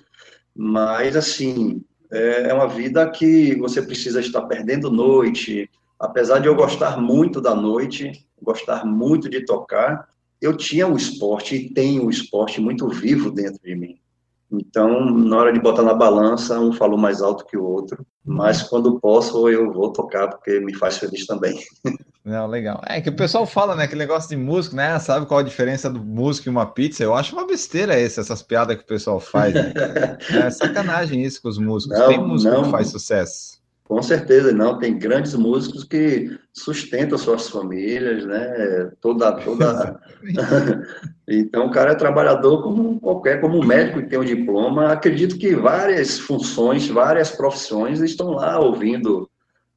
mas assim, é, é uma vida que você precisa estar perdendo noite, apesar de eu gostar muito da noite, gostar muito de tocar, eu tinha o esporte e tenho o esporte muito vivo dentro de mim. Então, na hora de botar na balança, um falou mais alto que o outro, mas quando posso eu vou tocar porque me faz feliz também. <laughs> Não, legal. É que o pessoal fala, né, aquele negócio de músico, né? Sabe qual a diferença do músico e uma pizza? Eu acho uma besteira essa, essas piadas que o pessoal faz. Né? <laughs> é sacanagem isso com os músicos. Não, Tem músico não, que faz sucesso. Com certeza, não. Tem grandes músicos que sustentam suas famílias, né? Toda, toda. <laughs> então, o cara é trabalhador como qualquer, como um médico que tem um diploma. Acredito que várias funções, várias profissões estão lá ouvindo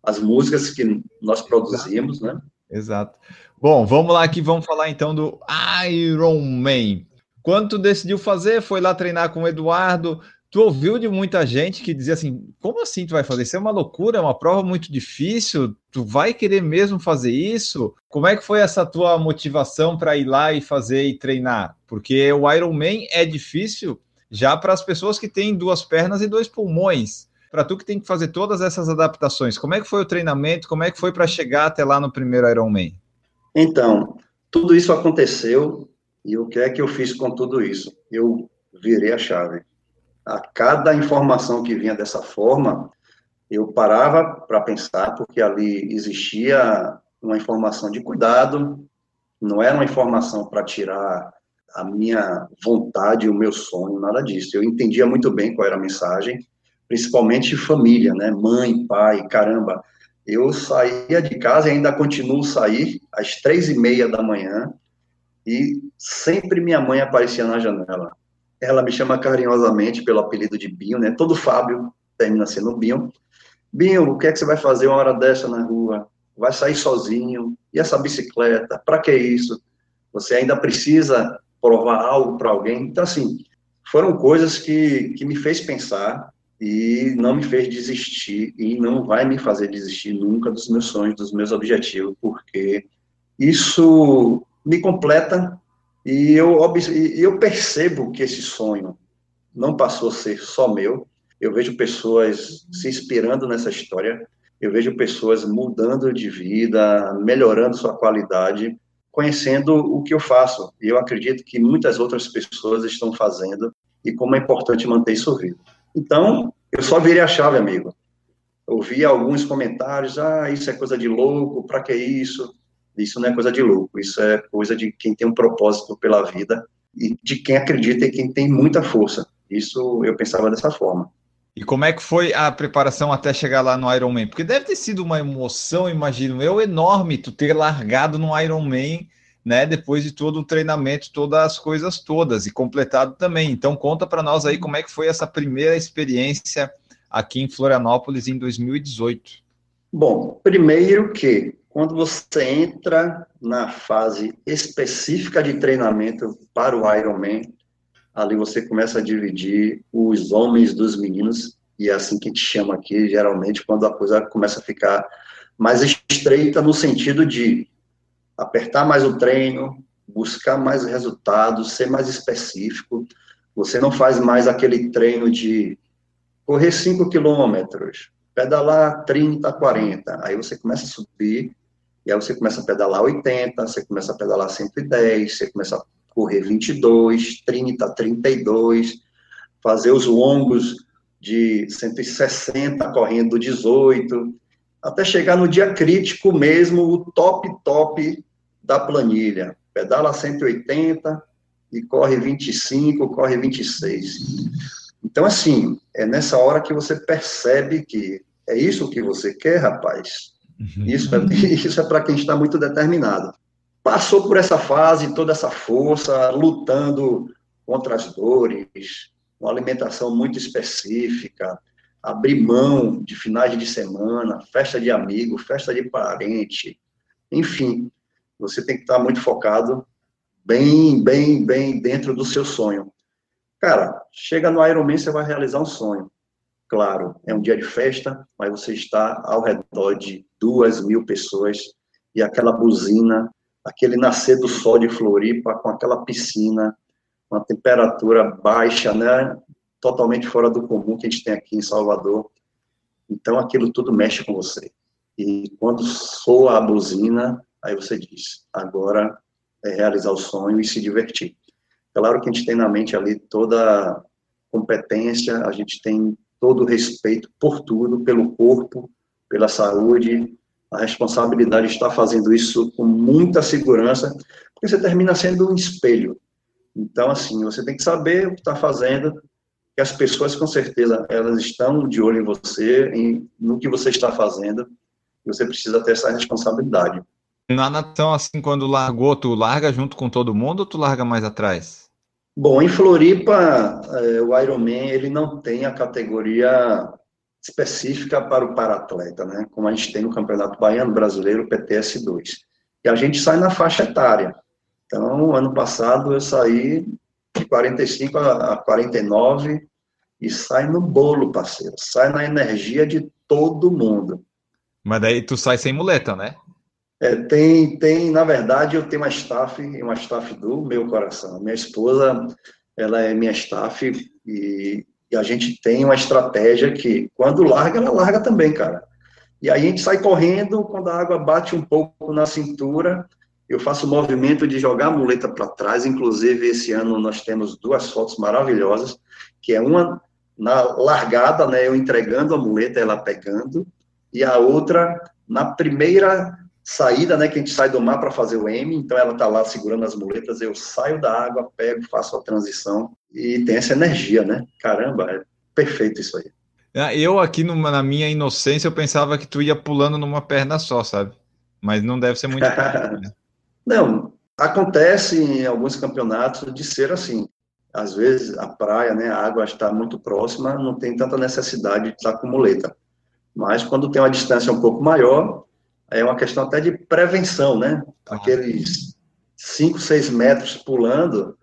as músicas que nós produzimos, né? Exato. Bom, vamos lá aqui, vamos falar então do Iron Man. Quando decidiu fazer, foi lá treinar com o Eduardo. Tu ouviu de muita gente que dizia assim: como assim tu vai fazer? Isso é uma loucura, é uma prova muito difícil. Tu vai querer mesmo fazer isso? Como é que foi essa tua motivação para ir lá e fazer e treinar? Porque o Iron Man é difícil já para as pessoas que têm duas pernas e dois pulmões para tu que tem que fazer todas essas adaptações, como é que foi o treinamento? Como é que foi para chegar até lá no primeiro Ironman? Então, tudo isso aconteceu e o que é que eu fiz com tudo isso? Eu virei a chave. A cada informação que vinha dessa forma, eu parava para pensar, porque ali existia uma informação de cuidado, não era uma informação para tirar a minha vontade, o meu sonho, nada disso. Eu entendia muito bem qual era a mensagem, principalmente família, né? Mãe, pai, caramba. Eu saía de casa e ainda continuo sair às três e meia da manhã e sempre minha mãe aparecia na janela. Ela me chama carinhosamente pelo apelido de Binho, né? Todo Fábio termina sendo Binho. Binho, o que é que você vai fazer uma hora dessa na rua? Vai sair sozinho? E essa bicicleta? Para que isso? Você ainda precisa provar algo para alguém? Então, assim, foram coisas que, que me fez pensar e não me fez desistir e não vai me fazer desistir nunca dos meus sonhos, dos meus objetivos, porque isso me completa e eu, eu percebo que esse sonho não passou a ser só meu. Eu vejo pessoas se inspirando nessa história, eu vejo pessoas mudando de vida, melhorando sua qualidade, conhecendo o que eu faço. E eu acredito que muitas outras pessoas estão fazendo e como é importante manter isso vivo. Então, eu só virei a chave, amigo. Ouvi alguns comentários, ah, isso é coisa de louco, para que isso? Isso não é coisa de louco, isso é coisa de quem tem um propósito pela vida e de quem acredita e quem tem muita força. Isso eu pensava dessa forma. E como é que foi a preparação até chegar lá no Ironman? Porque deve ter sido uma emoção, imagino eu, enorme tu ter largado no Ironman né, depois de todo o treinamento, todas as coisas todas e completado também. Então conta para nós aí como é que foi essa primeira experiência aqui em Florianópolis em 2018. Bom, primeiro que quando você entra na fase específica de treinamento para o Ironman, ali você começa a dividir os homens dos meninos, e é assim que a gente chama aqui, geralmente, quando a coisa começa a ficar mais estreita no sentido de apertar mais o treino, buscar mais resultados, ser mais específico. Você não faz mais aquele treino de correr 5 quilômetros, pedalar 30, 40. Aí você começa a subir, e aí você começa a pedalar 80, você começa a pedalar 110, você começa a correr 22, 30, 32, fazer os longos de 160 correndo 18, até chegar no dia crítico mesmo, o top, top da planilha. Pedala 180 e corre 25, corre 26. Então, assim, é nessa hora que você percebe que é isso que você quer, rapaz. Uhum. Isso é, <laughs> isso é para quem está muito determinado. Passou por essa fase, toda essa força, lutando contra as dores, uma alimentação muito específica, abrir mão de finais de semana, festa de amigo, festa de parente, enfim, você tem que estar muito focado, bem, bem, bem dentro do seu sonho. Cara, chega no Ironman, você vai realizar um sonho. Claro, é um dia de festa, mas você está ao redor de duas mil pessoas e aquela buzina, aquele nascer do sol de Floripa com aquela piscina, uma temperatura baixa, né? Totalmente fora do comum que a gente tem aqui em Salvador. Então, aquilo tudo mexe com você. e quando soa a buzina, aí você diz, agora é realizar o sonho e se divertir. Claro que a gente tem na mente ali toda competência, a gente tem todo o respeito por tudo, pelo corpo, pela saúde, a responsabilidade de estar fazendo isso com muita segurança, porque você termina sendo um espelho. Então, assim, você tem que saber o que está fazendo, que as pessoas, com certeza, elas estão de olho em você, em, no que você está fazendo, e você precisa ter essa responsabilidade. Na natação, assim, quando largou, tu larga junto com todo mundo ou tu larga mais atrás? Bom, em Floripa, é, o Ironman, ele não tem a categoria específica para o paratleta, né? Como a gente tem no Campeonato Baiano Brasileiro, PTS2. E a gente sai na faixa etária. Então, ano passado eu saí de 45 a 49 e sai no bolo, parceiro. Sai na energia de todo mundo. Mas daí tu sai sem muleta, né? É, tem, tem, na verdade, eu tenho uma staff, uma staff do meu coração. Minha esposa, ela é minha staff e, e a gente tem uma estratégia que, quando larga, ela larga também, cara. E aí a gente sai correndo, quando a água bate um pouco na cintura, eu faço o movimento de jogar a muleta para trás, inclusive esse ano nós temos duas fotos maravilhosas, que é uma na largada, né, eu entregando a muleta, ela pegando, e a outra na primeira saída, né, que a gente sai do mar para fazer o M, então ela está lá segurando as muletas, eu saio da água, pego, faço a transição, e tem essa energia, né, caramba, é perfeito isso aí. É, eu aqui numa, na minha inocência, eu pensava que tu ia pulando numa perna só, sabe? Mas não deve ser muito. <laughs> né? Não, acontece em alguns campeonatos de ser assim. Às vezes a praia, né, a água está muito próxima, não tem tanta necessidade de estar com muleta. Mas quando tem uma distância um pouco maior, é uma questão até de prevenção, né? Aqueles 5, 6 metros pulando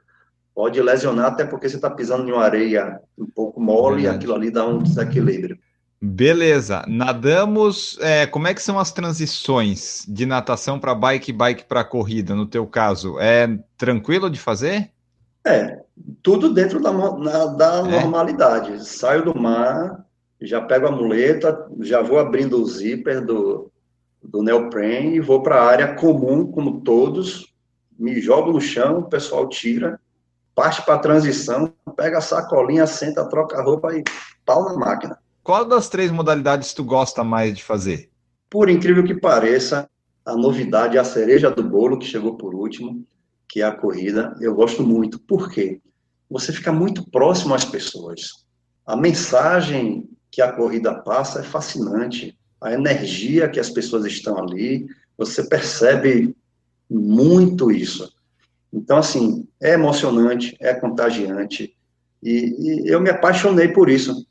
pode lesionar, até porque você está pisando em uma areia um pouco mole Verdade. e aquilo ali dá um desequilíbrio. Beleza, nadamos. É, como é que são as transições de natação para bike, bike para corrida? No teu caso, é tranquilo de fazer? É, tudo dentro da, na, da é. normalidade. Saio do mar, já pego a muleta, já vou abrindo o zíper do, do neoprene e vou para a área comum, como todos. Me jogo no chão, o pessoal tira, parte para a transição, pega a sacolinha, senta, troca a roupa e pau na máquina. Qual das três modalidades tu gosta mais de fazer? Por incrível que pareça, a novidade, a cereja do bolo, que chegou por último, que é a corrida, eu gosto muito. Por quê? Você fica muito próximo às pessoas. A mensagem que a corrida passa é fascinante. A energia que as pessoas estão ali, você percebe muito isso. Então, assim, é emocionante, é contagiante. E, e eu me apaixonei por isso.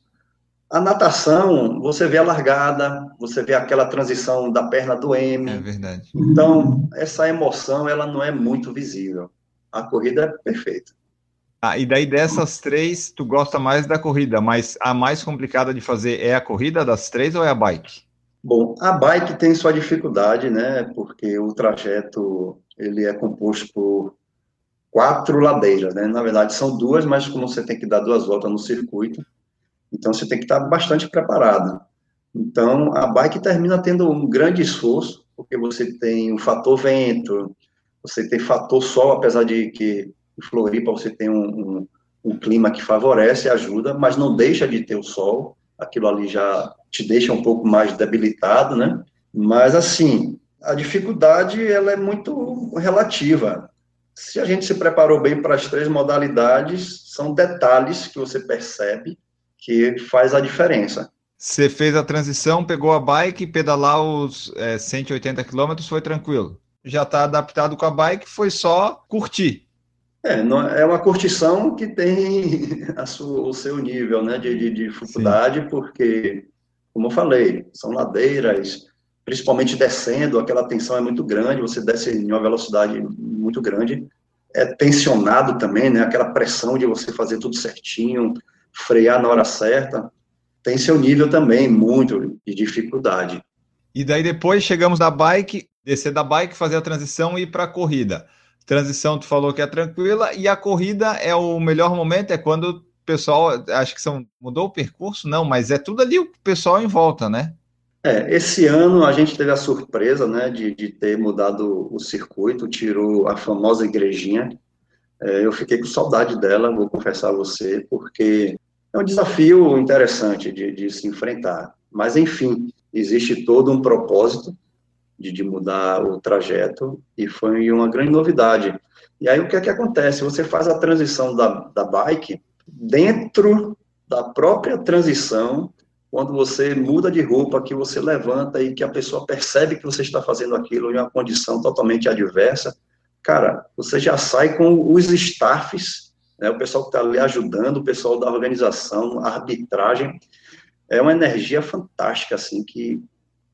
A natação, você vê a largada, você vê aquela transição da perna do M. É verdade. Então, essa emoção, ela não é muito visível. A corrida é perfeita. Ah, e daí dessas três, tu gosta mais da corrida, mas a mais complicada de fazer é a corrida das três ou é a bike? Bom, a bike tem sua dificuldade, né? Porque o trajeto ele é composto por quatro ladeiras, né? Na verdade são duas, mas como você tem que dar duas voltas no circuito, então você tem que estar bastante preparado. Então a bike termina tendo um grande esforço, porque você tem o fator vento, você tem fator sol, apesar de que em Floripa você tem um, um, um clima que favorece, ajuda, mas não deixa de ter o sol, aquilo ali já te deixa um pouco mais debilitado, né? Mas assim, a dificuldade ela é muito relativa. Se a gente se preparou bem para as três modalidades, são detalhes que você percebe que faz a diferença. Você fez a transição, pegou a bike, pedalar os é, 180 quilômetros, foi tranquilo. Já está adaptado com a bike, foi só curtir. É, é uma curtição que tem <laughs> sua, o seu nível né, de, de dificuldade, Sim. porque, como eu falei, são ladeiras, principalmente descendo, aquela tensão é muito grande, você desce em uma velocidade muito grande, é tensionado também, né, aquela pressão de você fazer tudo certinho, frear na hora certa, tem seu nível também muito de dificuldade. E daí depois chegamos da bike, descer da bike, fazer a transição e ir para a corrida. Transição, tu falou que é tranquila, e a corrida é o melhor momento, é quando o pessoal, acho que são, mudou o percurso? Não, mas é tudo ali o pessoal em volta, né? É, esse ano a gente teve a surpresa, né, de, de ter mudado o circuito, tirou a famosa igrejinha. É, eu fiquei com saudade dela, vou confessar a você, porque é um desafio interessante de, de se enfrentar. Mas, enfim, existe todo um propósito de, de, mudar o trajeto e foi uma grande novidade. E aí o que é que acontece? Você faz a transição da, da bike dentro da própria transição, quando você muda de roupa, que você levanta e que a pessoa percebe que você está fazendo aquilo em uma condição totalmente adversa, cara, você já sai com os staffs, né, o pessoal que está ali ajudando, o pessoal da organização, arbitragem, é uma energia fantástica, assim, que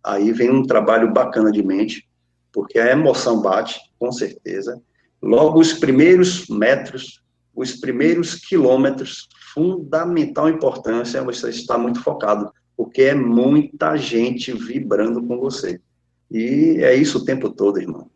aí vem um trabalho bacana de mente, porque a emoção bate, com certeza. Logo, os primeiros metros, os primeiros quilômetros, fundamental importância você estar muito focado, porque é muita gente vibrando com você. E é isso o tempo todo, irmão.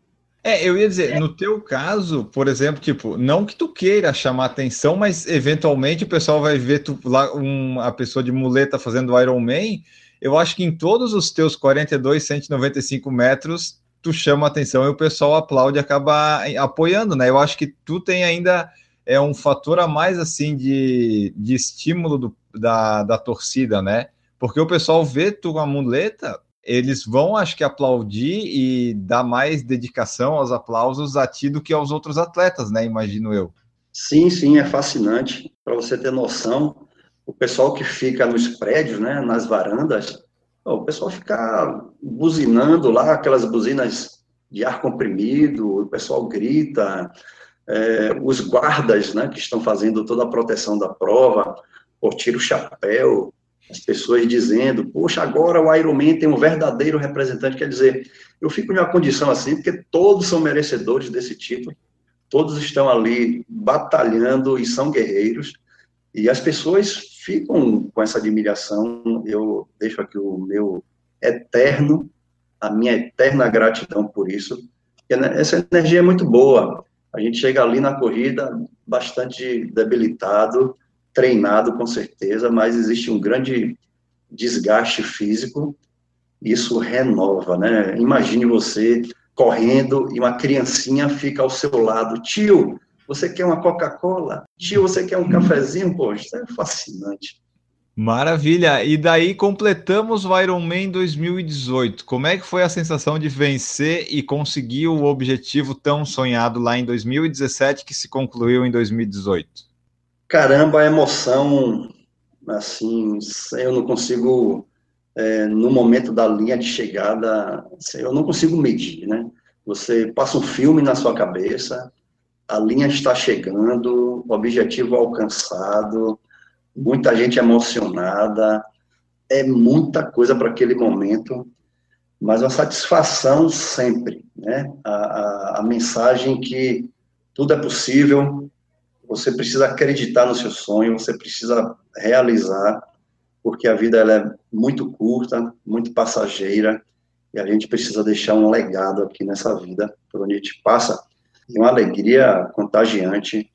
É, eu ia dizer, no teu caso, por exemplo, tipo, não que tu queira chamar atenção, mas eventualmente o pessoal vai ver tu lá um, a pessoa de muleta fazendo Iron Man. Eu acho que em todos os teus 42, 195 metros, tu chama atenção e o pessoal aplaude e acaba apoiando, né? Eu acho que tu tem ainda é um fator a mais assim de, de estímulo do, da, da torcida, né? Porque o pessoal vê tu com a muleta, eles vão, acho que, aplaudir e dar mais dedicação aos aplausos a ti do que aos outros atletas, né? Imagino eu. Sim, sim, é fascinante. Para você ter noção, o pessoal que fica nos prédios, né, nas varandas, o pessoal fica buzinando lá, aquelas buzinas de ar comprimido, o pessoal grita, é, os guardas, né, que estão fazendo toda a proteção da prova, ou tira o chapéu, as pessoas dizendo, poxa, agora o Ironman tem um verdadeiro representante, quer dizer, eu fico em uma condição assim, porque todos são merecedores desse título, todos estão ali batalhando e são guerreiros, e as pessoas ficam com essa admiração, eu deixo aqui o meu eterno, a minha eterna gratidão por isso, essa energia é muito boa, a gente chega ali na corrida bastante debilitado, treinado com certeza, mas existe um grande desgaste físico, isso renova, né? Imagine você correndo e uma criancinha fica ao seu lado, tio, você quer uma Coca-Cola? Tio, você quer um cafezinho? Poxa, isso é fascinante. Maravilha! E daí completamos o Ironman 2018. Como é que foi a sensação de vencer e conseguir o objetivo tão sonhado lá em 2017 que se concluiu em 2018? Caramba, a emoção, assim, eu não consigo, é, no momento da linha de chegada, assim, eu não consigo medir, né? Você passa um filme na sua cabeça, a linha está chegando, o objetivo alcançado, muita gente emocionada, é muita coisa para aquele momento, mas uma satisfação sempre, né? A, a, a mensagem que tudo é possível, você precisa acreditar no seu sonho, você precisa realizar, porque a vida ela é muito curta, muito passageira, e a gente precisa deixar um legado aqui nessa vida, por onde a gente passa, e uma alegria contagiante,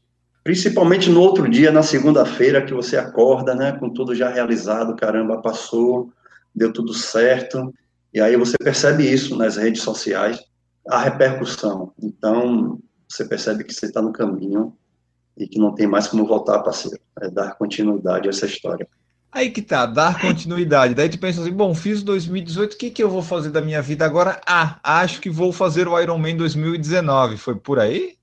principalmente no outro dia, na segunda-feira, que você acorda, né, com tudo já realizado, caramba, passou, deu tudo certo, e aí você percebe isso nas redes sociais, a repercussão. Então, você percebe que você está no caminho e que não tem mais como voltar, parceiro. É dar continuidade a essa história. Aí que tá, dar continuidade. Daí tu pensa assim, bom, fiz 2018, o que, que eu vou fazer da minha vida agora? Ah, acho que vou fazer o Ironman 2019. Foi por aí?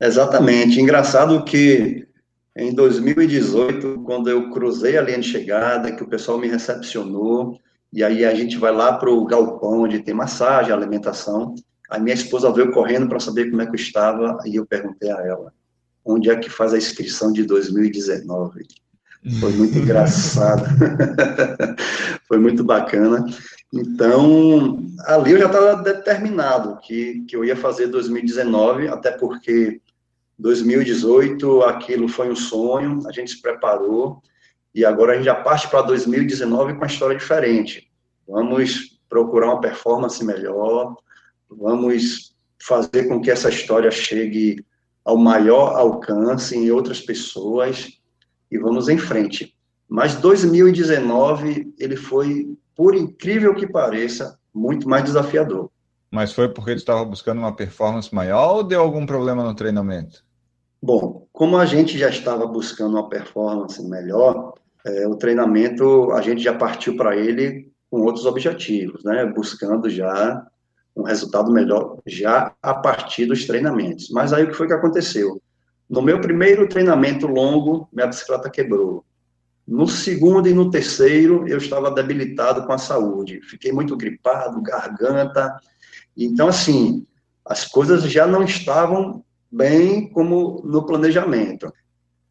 Exatamente. Engraçado que em 2018, quando eu cruzei a linha de chegada, que o pessoal me recepcionou, e aí a gente vai lá para o galpão onde tem massagem, alimentação. A minha esposa veio correndo para saber como é que eu estava, e eu perguntei a ela: onde é que faz a inscrição de 2019. Foi muito <laughs> engraçado. <laughs> Foi muito bacana. Então, ali eu já estava determinado que, que eu ia fazer 2019, até porque 2018 aquilo foi um sonho, a gente se preparou, e agora a gente já parte para 2019 com uma história diferente. Vamos procurar uma performance melhor, vamos fazer com que essa história chegue ao maior alcance em outras pessoas e vamos em frente. Mas 2019 ele foi por incrível que pareça, muito mais desafiador. Mas foi porque tu estava buscando uma performance maior ou deu algum problema no treinamento? Bom, como a gente já estava buscando uma performance melhor, é, o treinamento a gente já partiu para ele com outros objetivos, né? Buscando já um resultado melhor já a partir dos treinamentos. Mas aí o que foi que aconteceu? No meu primeiro treinamento longo, minha bicicleta quebrou. No segundo e no terceiro, eu estava debilitado com a saúde. Fiquei muito gripado, garganta. Então, assim, as coisas já não estavam bem como no planejamento.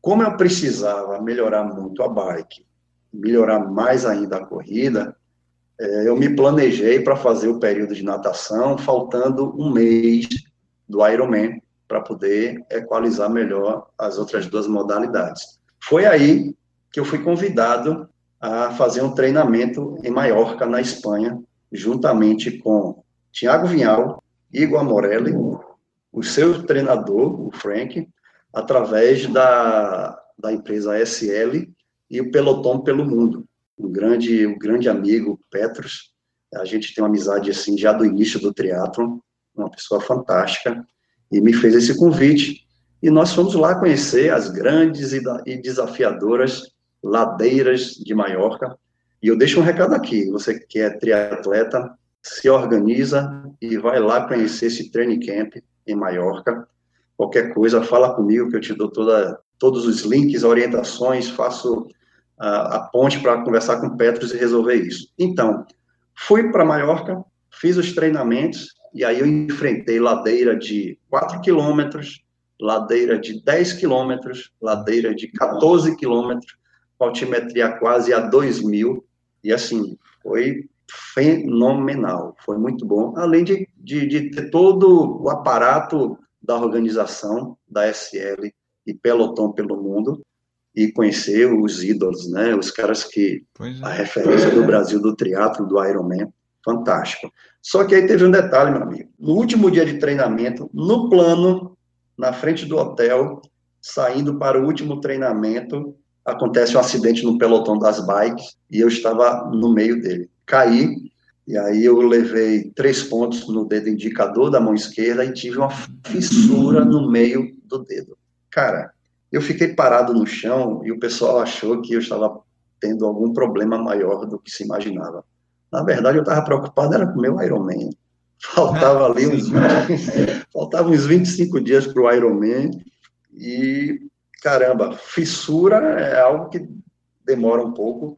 Como eu precisava melhorar muito a bike, melhorar mais ainda a corrida, é, eu me planejei para fazer o período de natação, faltando um mês do Ironman, para poder equalizar melhor as outras duas modalidades. Foi aí que eu fui convidado a fazer um treinamento em Maiorca, na Espanha, juntamente com Tiago Vinhal, Igor Morelli, o seu treinador, o Frank, através da, da empresa SL e o Pelotão pelo Mundo. O grande, o grande amigo Petros, a gente tem uma amizade assim já do início do triatlon, uma pessoa fantástica, e me fez esse convite. E nós fomos lá conhecer as grandes e desafiadoras ladeiras de Maiorca. E eu deixo um recado aqui: você que é triatleta, se organiza e vai lá conhecer esse training camp em Maiorca. Qualquer coisa, fala comigo que eu te dou toda, todos os links, orientações, faço a, a ponte para conversar com Petros e resolver isso. Então, fui para Maiorca, fiz os treinamentos e aí eu enfrentei ladeira de 4 quilômetros, ladeira de 10 quilômetros, ladeira de 14 quilômetros, altimetria quase a 2 mil, e assim, foi fenomenal, foi muito bom, além de, de, de, ter todo o aparato da organização da SL e pelotão pelo mundo e conhecer os ídolos, né, os caras que é. a referência do Brasil do triatlo, do Ironman, fantástico. Só que aí teve um detalhe, meu amigo. No último dia de treinamento, no plano, na frente do hotel, saindo para o último treinamento, acontece um acidente no pelotão das bikes e eu estava no meio dele caí, e aí eu levei três pontos no dedo indicador da mão esquerda e tive uma fissura no meio do dedo. Cara, eu fiquei parado no chão e o pessoal achou que eu estava tendo algum problema maior do que se imaginava. Na verdade, eu estava preocupado era com o meu Ironman. <laughs> Faltava ali uns, faltavam uns 25 dias para o Ironman e, caramba, fissura é algo que demora um pouco,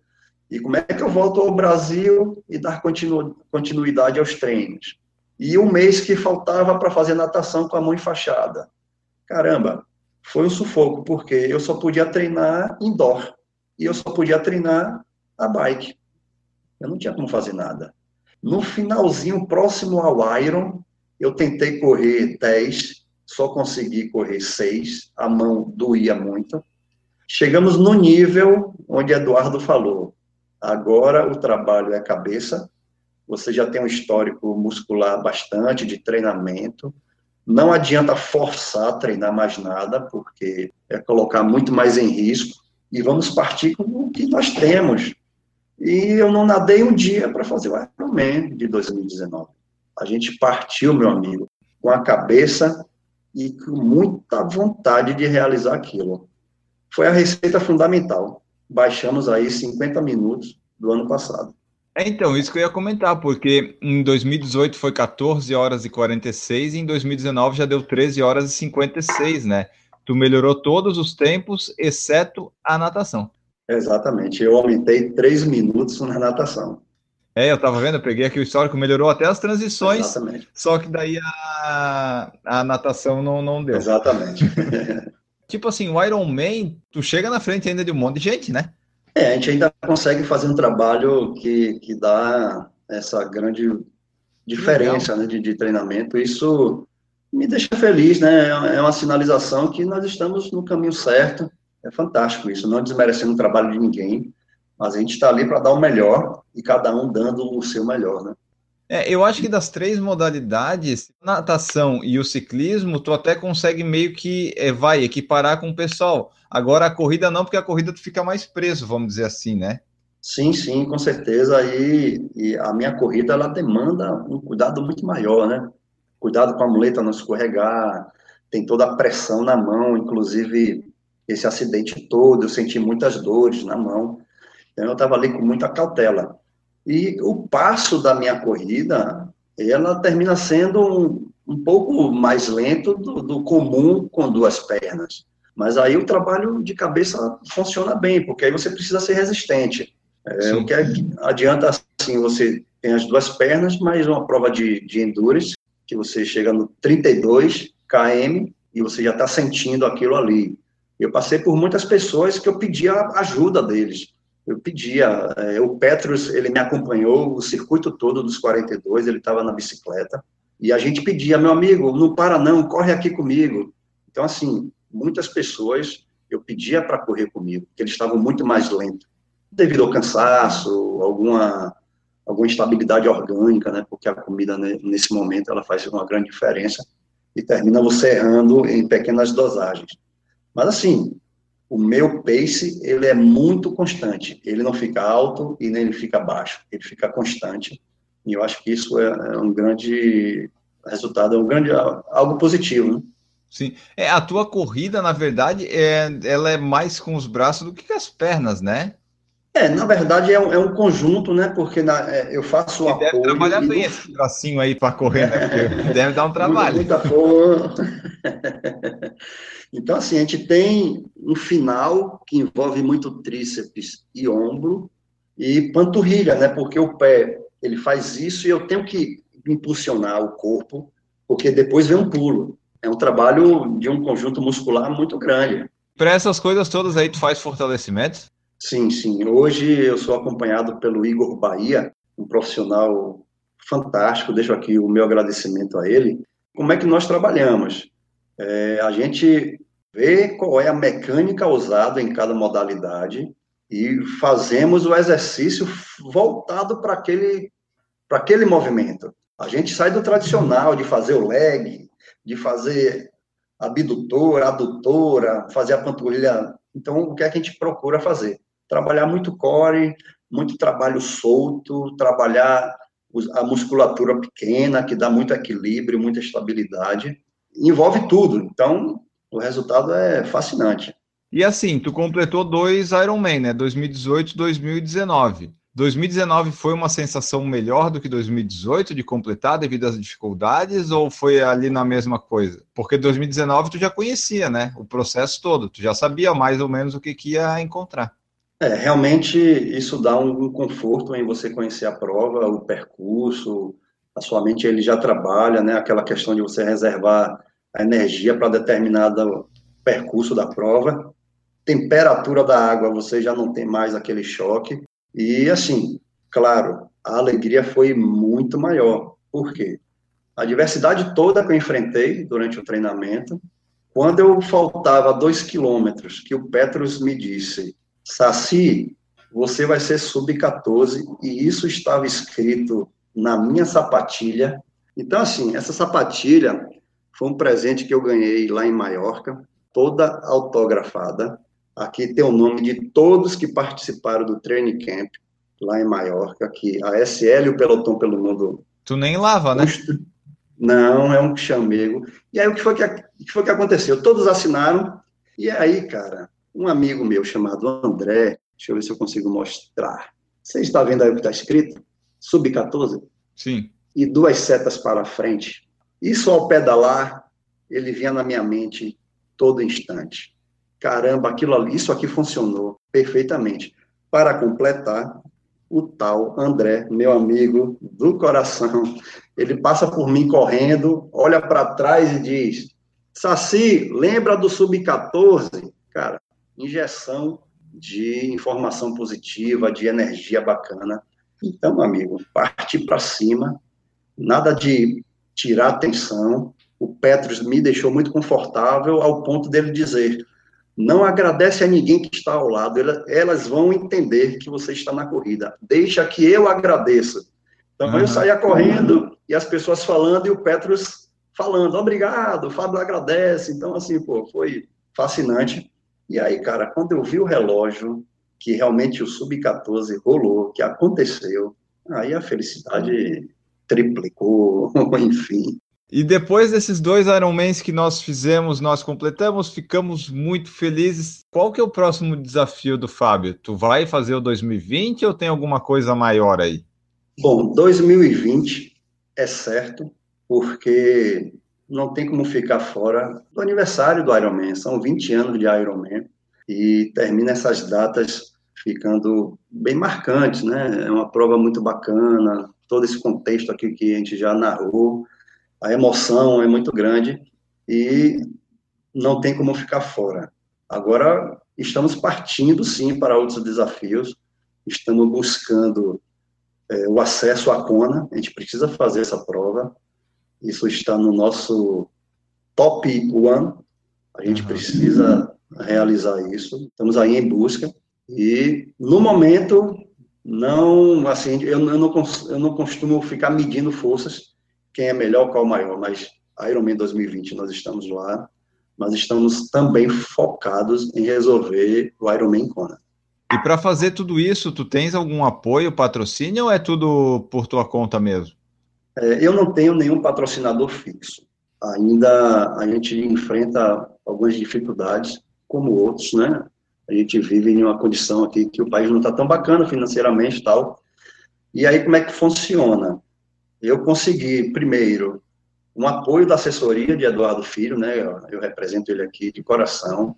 e como é que eu volto ao Brasil e dar continu, continuidade aos treinos? E um mês que faltava para fazer natação com a mão enfaixada. Caramba, foi um sufoco, porque eu só podia treinar indoor. E eu só podia treinar a bike. Eu não tinha como fazer nada. No finalzinho, próximo ao Iron, eu tentei correr 10, só consegui correr 6, a mão doía muito. Chegamos no nível onde Eduardo falou, Agora o trabalho é cabeça, você já tem um histórico muscular bastante de treinamento. Não adianta forçar a treinar mais nada, porque é colocar muito mais em risco. E vamos partir com o que nós temos. E eu não nadei um dia para fazer o Ironman de 2019. A gente partiu, meu amigo, com a cabeça e com muita vontade de realizar aquilo. Foi a receita fundamental baixamos aí 50 minutos do ano passado. É, então, isso que eu ia comentar, porque em 2018 foi 14 horas e 46 e em 2019 já deu 13 horas e 56, né? Tu melhorou todos os tempos, exceto a natação. Exatamente, eu aumentei 3 minutos na natação. É, eu tava vendo, eu peguei aqui o histórico, melhorou até as transições, Exatamente. só que daí a, a natação não, não deu. Exatamente. <laughs> tipo assim, o Iron Man, tu chega na frente ainda de um monte de gente, né? É, a gente ainda consegue fazer um trabalho que, que dá essa grande diferença né, de, de treinamento. Isso me deixa feliz, né? É uma sinalização que nós estamos no caminho certo. É fantástico isso, não desmerecendo o trabalho de ninguém, mas a gente está ali para dar o melhor e cada um dando o seu melhor, né? É, eu acho que das três modalidades, natação e o ciclismo, tu até consegue meio que é, vai equiparar com o pessoal. Agora a corrida não, porque a corrida tu fica mais preso, vamos dizer assim, né? Sim, sim, com certeza. E, e a minha corrida ela demanda um cuidado muito maior, né? Cuidado com a muleta não escorregar, tem toda a pressão na mão, inclusive esse acidente todo, eu senti muitas dores na mão. Então eu estava ali com muita cautela. E o passo da minha corrida, ela termina sendo um, um pouco mais lento do, do comum com duas pernas. Mas aí o trabalho de cabeça funciona bem, porque aí você precisa ser resistente. É, o que adianta, assim, você tem as duas pernas, mais uma prova de, de endurance, que você chega no 32 km e você já está sentindo aquilo ali. Eu passei por muitas pessoas que eu pedia ajuda deles. Eu pedia, é, o Petrus, ele me acompanhou o circuito todo dos 42, ele estava na bicicleta, e a gente pedia, meu amigo, não para não, corre aqui comigo. Então, assim, muitas pessoas eu pedia para correr comigo, porque eles estavam muito mais lentos, devido ao cansaço, alguma alguma instabilidade orgânica, né? Porque a comida nesse momento ela faz uma grande diferença e termina você errando em pequenas dosagens. Mas assim, o meu pace ele é muito constante. Ele não fica alto e nem ele fica baixo. Ele fica constante. E eu acho que isso é, é um grande resultado, é um grande algo positivo, né? Sim. É, a tua corrida, na verdade, é, ela é mais com os braços do que com as pernas, né? É, na verdade é um, é um conjunto, né? Porque na, é, eu faço o apoio... Deve trabalhar bem esse bracinho aí para correr, né? Porque <laughs> deve dar um trabalho. Muita força. <laughs> então, assim, a gente tem um final que envolve muito tríceps e ombro e panturrilha, né? Porque o pé, ele faz isso e eu tenho que impulsionar o corpo, porque depois vem um pulo é um trabalho de um conjunto muscular muito grande. Para essas coisas todas aí, tu faz fortalecimento? Sim, sim. Hoje eu sou acompanhado pelo Igor Bahia, um profissional fantástico. Deixo aqui o meu agradecimento a ele. Como é que nós trabalhamos? É, a gente vê qual é a mecânica usada em cada modalidade e fazemos o exercício voltado para aquele, para aquele movimento. A gente sai do tradicional de fazer o leg, de fazer abdutora, adutora, fazer a panturrilha. Então, o que é que a gente procura fazer? Trabalhar muito core, muito trabalho solto, trabalhar a musculatura pequena, que dá muito equilíbrio, muita estabilidade. Envolve tudo. Então, o resultado é fascinante. E assim, tu completou dois Ironman, né? 2018 e 2019. 2019 foi uma sensação melhor do que 2018 de completar devido às dificuldades ou foi ali na mesma coisa? Porque 2019 tu já conhecia, né? O processo todo, tu já sabia mais ou menos o que, que ia encontrar. É, realmente isso dá um, um conforto em você conhecer a prova, o percurso, a sua mente ele já trabalha, né? Aquela questão de você reservar a energia para determinado percurso da prova. Temperatura da água, você já não tem mais aquele choque. E, assim, claro, a alegria foi muito maior. Por quê? A diversidade toda que eu enfrentei durante o treinamento, quando eu faltava dois quilômetros, que o Petros me disse, Saci, você vai ser sub-14, e isso estava escrito na minha sapatilha. Então, assim, essa sapatilha foi um presente que eu ganhei lá em Maiorca, toda autografada, Aqui tem o nome de todos que participaram do training camp lá em Maiorca, que a SL e o Pelotão pelo Mundo. Tu nem lava, né? Não, é um chamego. E aí o que foi que, que foi que aconteceu? Todos assinaram, e aí, cara, um amigo meu chamado André, deixa eu ver se eu consigo mostrar. Você está vendo aí o que está escrito? Sub-14? Sim. E duas setas para frente. Isso ao pedalar, ele vinha na minha mente todo instante caramba, aquilo ali, isso aqui funcionou perfeitamente. Para completar, o tal André, meu amigo do coração, ele passa por mim correndo, olha para trás e diz: Saci, lembra do sub-14? Cara, injeção de informação positiva, de energia bacana. Então, amigo, partir para cima, nada de tirar atenção. O Petros me deixou muito confortável ao ponto dele dizer: não agradece a ninguém que está ao lado, elas vão entender que você está na corrida. Deixa que eu agradeça. Então uhum. eu saía correndo e as pessoas falando e o Petros falando, obrigado, o Fábio agradece. Então, assim, pô, foi fascinante. E aí, cara, quando eu vi o relógio, que realmente o Sub-14 rolou, que aconteceu, aí a felicidade triplicou, <laughs> enfim. E depois desses dois Ironmans que nós fizemos, nós completamos, ficamos muito felizes. Qual que é o próximo desafio do Fábio? Tu vai fazer o 2020 ou tem alguma coisa maior aí? Bom, 2020 é certo, porque não tem como ficar fora do aniversário do Ironman. São 20 anos de Ironman e termina essas datas ficando bem marcantes, né? É uma prova muito bacana, todo esse contexto aqui que a gente já narrou a emoção é muito grande e não tem como ficar fora. Agora, estamos partindo, sim, para outros desafios, estamos buscando é, o acesso à CONA, a gente precisa fazer essa prova, isso está no nosso top one, a gente precisa realizar isso, estamos aí em busca, e no momento, não, assim, eu, eu, não, eu não costumo ficar medindo forças, quem é melhor, qual é maior, mas Ironman 2020 nós estamos lá, mas estamos também focados em resolver o Ironman Kona. E para fazer tudo isso, tu tens algum apoio, patrocínio ou é tudo por tua conta mesmo? É, eu não tenho nenhum patrocinador fixo. Ainda a gente enfrenta algumas dificuldades, como outros, né? A gente vive em uma condição aqui que o país não está tão bacana financeiramente e tal. E aí, como é que funciona? eu consegui, primeiro, um apoio da assessoria de Eduardo Filho, né, eu represento ele aqui de coração,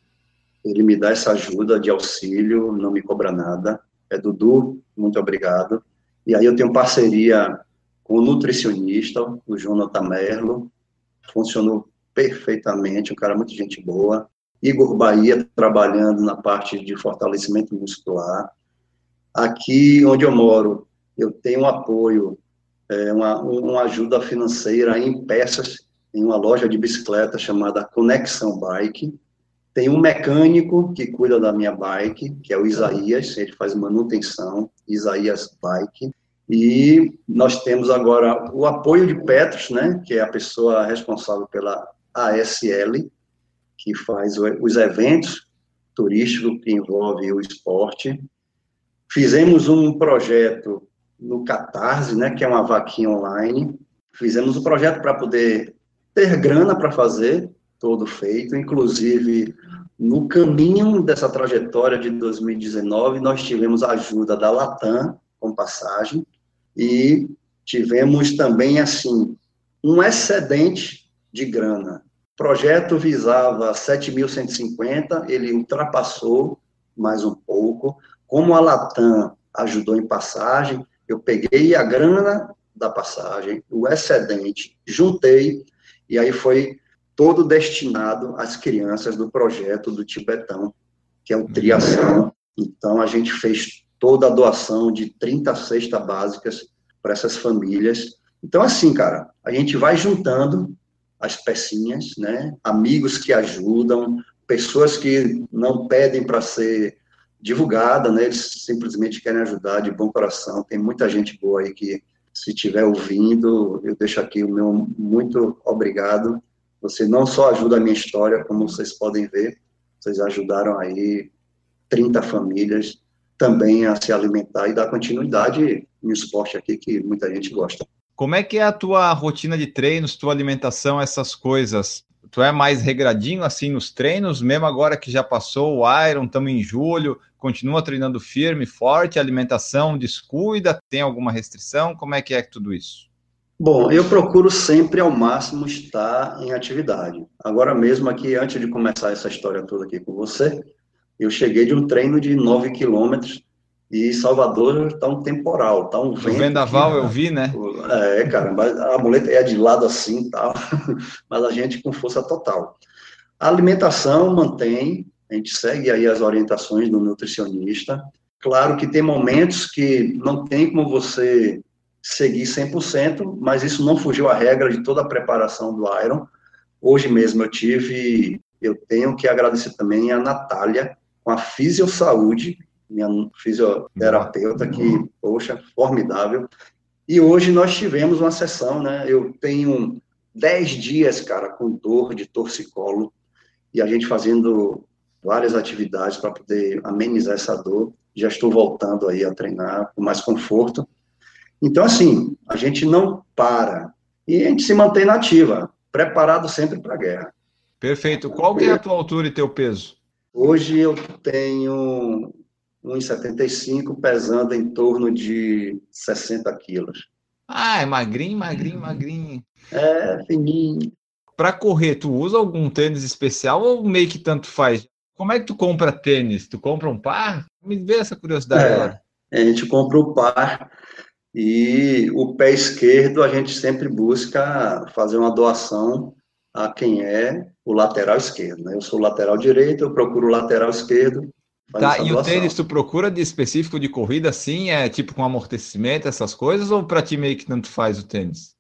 ele me dá essa ajuda de auxílio, não me cobra nada, é Dudu, muito obrigado, e aí eu tenho parceria com o nutricionista, o Jonathan Merlo, funcionou perfeitamente, um cara muito gente boa, Igor Bahia trabalhando na parte de fortalecimento muscular, aqui onde eu moro, eu tenho um apoio é, uma, uma ajuda financeira em peças em uma loja de bicicleta chamada Conexão Bike. Tem um mecânico que cuida da minha bike, que é o Isaías, ele faz manutenção, Isaías Bike. E nós temos agora o apoio de Petros, né, que é a pessoa responsável pela ASL, que faz os eventos turísticos que envolve o esporte. Fizemos um projeto no Catarse, né, que é uma vaquinha online. Fizemos um projeto para poder ter grana para fazer, todo feito, inclusive no caminho dessa trajetória de 2019, nós tivemos a ajuda da Latam, com passagem, e tivemos também, assim, um excedente de grana. O projeto visava 7.150, ele ultrapassou mais um pouco. Como a Latam ajudou em passagem, eu peguei a grana da passagem, o excedente, juntei, e aí foi todo destinado às crianças do projeto do Tibetão, que é o Triação. Então, a gente fez toda a doação de 30 cestas básicas para essas famílias. Então, assim, cara, a gente vai juntando as pecinhas, né? Amigos que ajudam, pessoas que não pedem para ser divulgada, né? Eles simplesmente querem ajudar de bom coração. Tem muita gente boa aí que, se estiver ouvindo, eu deixo aqui o meu muito obrigado. Você não só ajuda a minha história, como vocês podem ver, vocês ajudaram aí 30 famílias também a se alimentar e dar continuidade no esporte aqui que muita gente gosta. Como é que é a tua rotina de treinos, tua alimentação, essas coisas? Tu é mais regradinho assim nos treinos, mesmo agora que já passou o Iron, estamos em julho, continua treinando firme, forte, alimentação descuida, tem alguma restrição? Como é que é tudo isso? Bom, eu procuro sempre ao máximo estar em atividade. Agora mesmo aqui, antes de começar essa história toda aqui com você, eu cheguei de um treino de 9 quilômetros e Salvador está um temporal, está um vento. O vendaval eu vi, né? É, cara, a muleta é de lado assim tal, <laughs> mas a gente com força total. A alimentação mantém, a gente segue aí as orientações do nutricionista. Claro que tem momentos que não tem como você seguir 100%, mas isso não fugiu à regra de toda a preparação do Iron. Hoje mesmo eu tive, eu tenho que agradecer também a Natália, com a Fisiosaúde, minha fisioterapeuta, que, poxa, formidável. E hoje nós tivemos uma sessão, né? Eu tenho 10 dias, cara, com dor de torcicolo, e a gente fazendo várias atividades para poder amenizar essa dor. já estou voltando aí a treinar com mais conforto. Então, assim, a gente não para e a gente se mantém na ativa, preparado sempre para a guerra. Perfeito. Qual é a tua altura e teu peso? Hoje eu tenho 1,75, pesando em torno de 60 quilos. Ah, é magrinho, magrinho, magrinho. É, fininho. Para correr, tu usa algum tênis especial ou meio que tanto faz? Como é que tu compra tênis? Tu compra um par? Me vê essa curiosidade É. agora. A gente compra o par e o pé esquerdo a gente sempre busca fazer uma doação a quem é o lateral esquerdo. Né? Eu sou lateral direito, eu procuro o lateral esquerdo. Tá, e o tênis tu procura de específico de corrida assim? É tipo com amortecimento, essas coisas? Ou pra ti meio que tanto faz o tênis?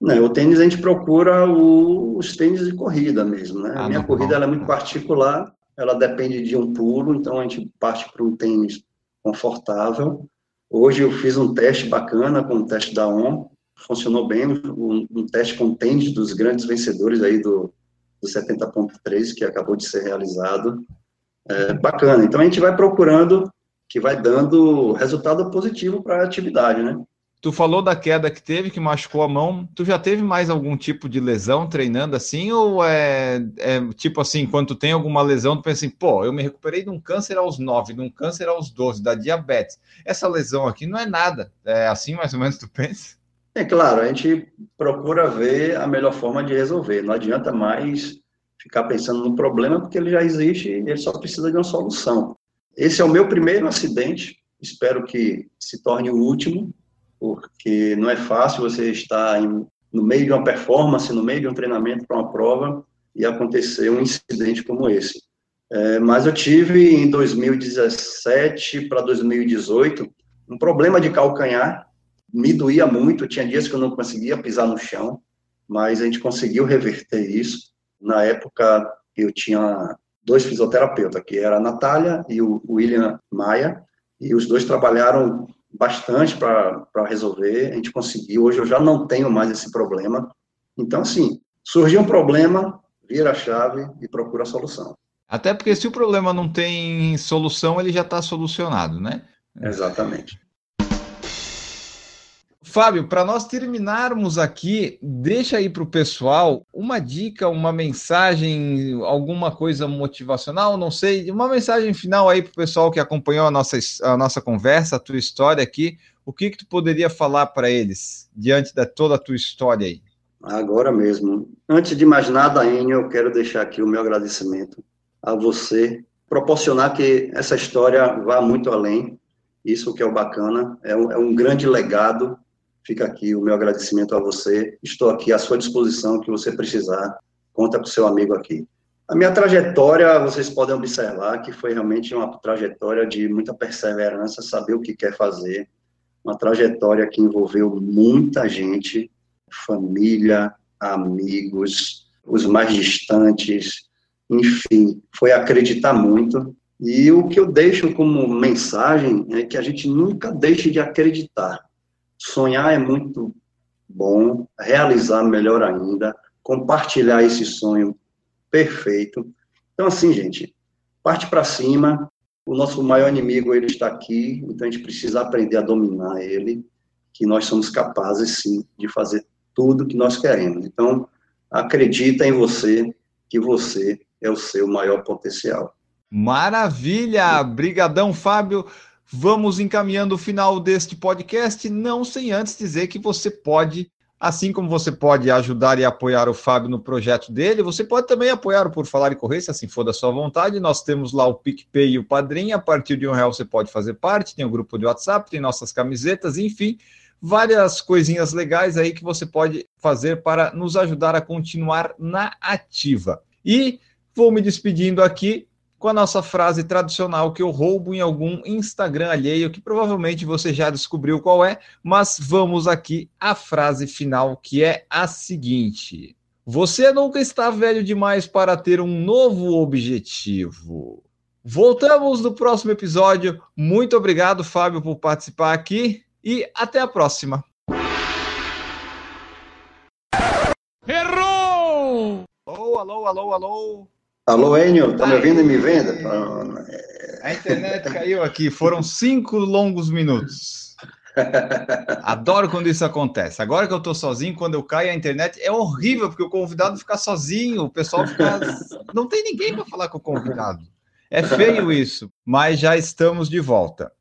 Não, o tênis a gente procura o- os tênis de corrida mesmo, né? Ah, a minha normal. corrida ela é muito particular, ela depende de um pulo, então a gente parte para um tênis confortável. Hoje eu fiz um teste bacana com o teste da ON, funcionou bem, um, um teste com tênis dos grandes vencedores aí do, do 70.3 que acabou de ser realizado. É, bacana. Então a gente vai procurando que vai dando resultado positivo para a atividade, né? Tu falou da queda que teve, que machucou a mão. Tu já teve mais algum tipo de lesão treinando assim? Ou é, é tipo assim, quando tu tem alguma lesão, tu pensa assim, pô, eu me recuperei de um câncer aos 9, de um câncer aos 12, da diabetes. Essa lesão aqui não é nada. É assim mais ou menos tu pensa? É claro, a gente procura ver a melhor forma de resolver. Não adianta mais ficar pensando no problema, porque ele já existe e ele só precisa de uma solução. Esse é o meu primeiro acidente, espero que se torne o último, porque não é fácil você estar em- no meio de uma performance, no meio de um treinamento para uma prova e acontecer um incidente como esse. É, mas eu tive em 2017 para 2018 um problema de calcanhar me doía muito, tinha dias que eu não conseguia pisar no chão, mas a gente conseguiu reverter isso. Na época, eu tinha dois fisioterapeutas, que era a Natália e o William Maia, e os dois trabalharam bastante para resolver, a gente conseguiu. Hoje eu já não tenho mais esse problema. Então, assim, surgiu um problema, vira a chave e procura a solução. Até porque se o problema não tem solução, ele já está solucionado, né? Exatamente. Fábio, para nós terminarmos aqui, deixa aí para o pessoal uma dica, uma mensagem, alguma coisa motivacional, não sei, uma mensagem final aí para o pessoal que acompanhou a nossa, a nossa conversa, a tua história aqui. O que, que tu poderia falar para eles diante de toda a tua história aí? Agora mesmo. Antes de mais nada, Enio, eu quero deixar aqui o meu agradecimento a você, proporcionar que essa história vá muito além. Isso que é o bacana, é um, é um grande legado. Fica aqui o meu agradecimento a você. Estou aqui à sua disposição, que você precisar. Conta com seu amigo aqui. A minha trajetória, vocês podem observar que foi realmente uma trajetória de muita perseverança, saber o que quer fazer. Uma trajetória que envolveu muita gente, família, amigos, os mais distantes, enfim, foi acreditar muito. E o que eu deixo como mensagem é que a gente nunca deixe de acreditar. Sonhar é muito bom, realizar melhor ainda, compartilhar esse sonho perfeito. Então, assim, gente, parte para cima. O nosso maior inimigo ele está aqui, então a gente precisa aprender a dominar ele, que nós somos capazes sim de fazer tudo que nós queremos. Então, acredita em você, que você é o seu maior potencial. Maravilha! Brigadão, Fábio. Vamos encaminhando o final deste podcast, não sem antes dizer que você pode, assim como você pode ajudar e apoiar o Fábio no projeto dele, você pode também apoiar o Por Falar e Correr, se assim for da sua vontade. Nós temos lá o PicPay e o Padrim, a partir de um real você pode fazer parte, tem o grupo de WhatsApp, tem nossas camisetas, enfim, várias coisinhas legais aí que você pode fazer para nos ajudar a continuar na ativa. E vou me despedindo aqui com a nossa frase tradicional que eu roubo em algum Instagram alheio, que provavelmente você já descobriu qual é, mas vamos aqui à frase final, que é a seguinte: Você nunca está velho demais para ter um novo objetivo. Voltamos no próximo episódio. Muito obrigado, Fábio, por participar aqui e até a próxima. Errou! Alô, alô, alô, alô. Alô, Enio, tá me ouvindo e me vendo? A internet caiu aqui, foram cinco longos minutos. <laughs> Adoro quando isso acontece. Agora que eu tô sozinho, quando eu caio a internet, é horrível, porque o convidado fica sozinho, o pessoal fica. <laughs> Não tem ninguém para falar com o convidado. É feio isso, mas já estamos de volta.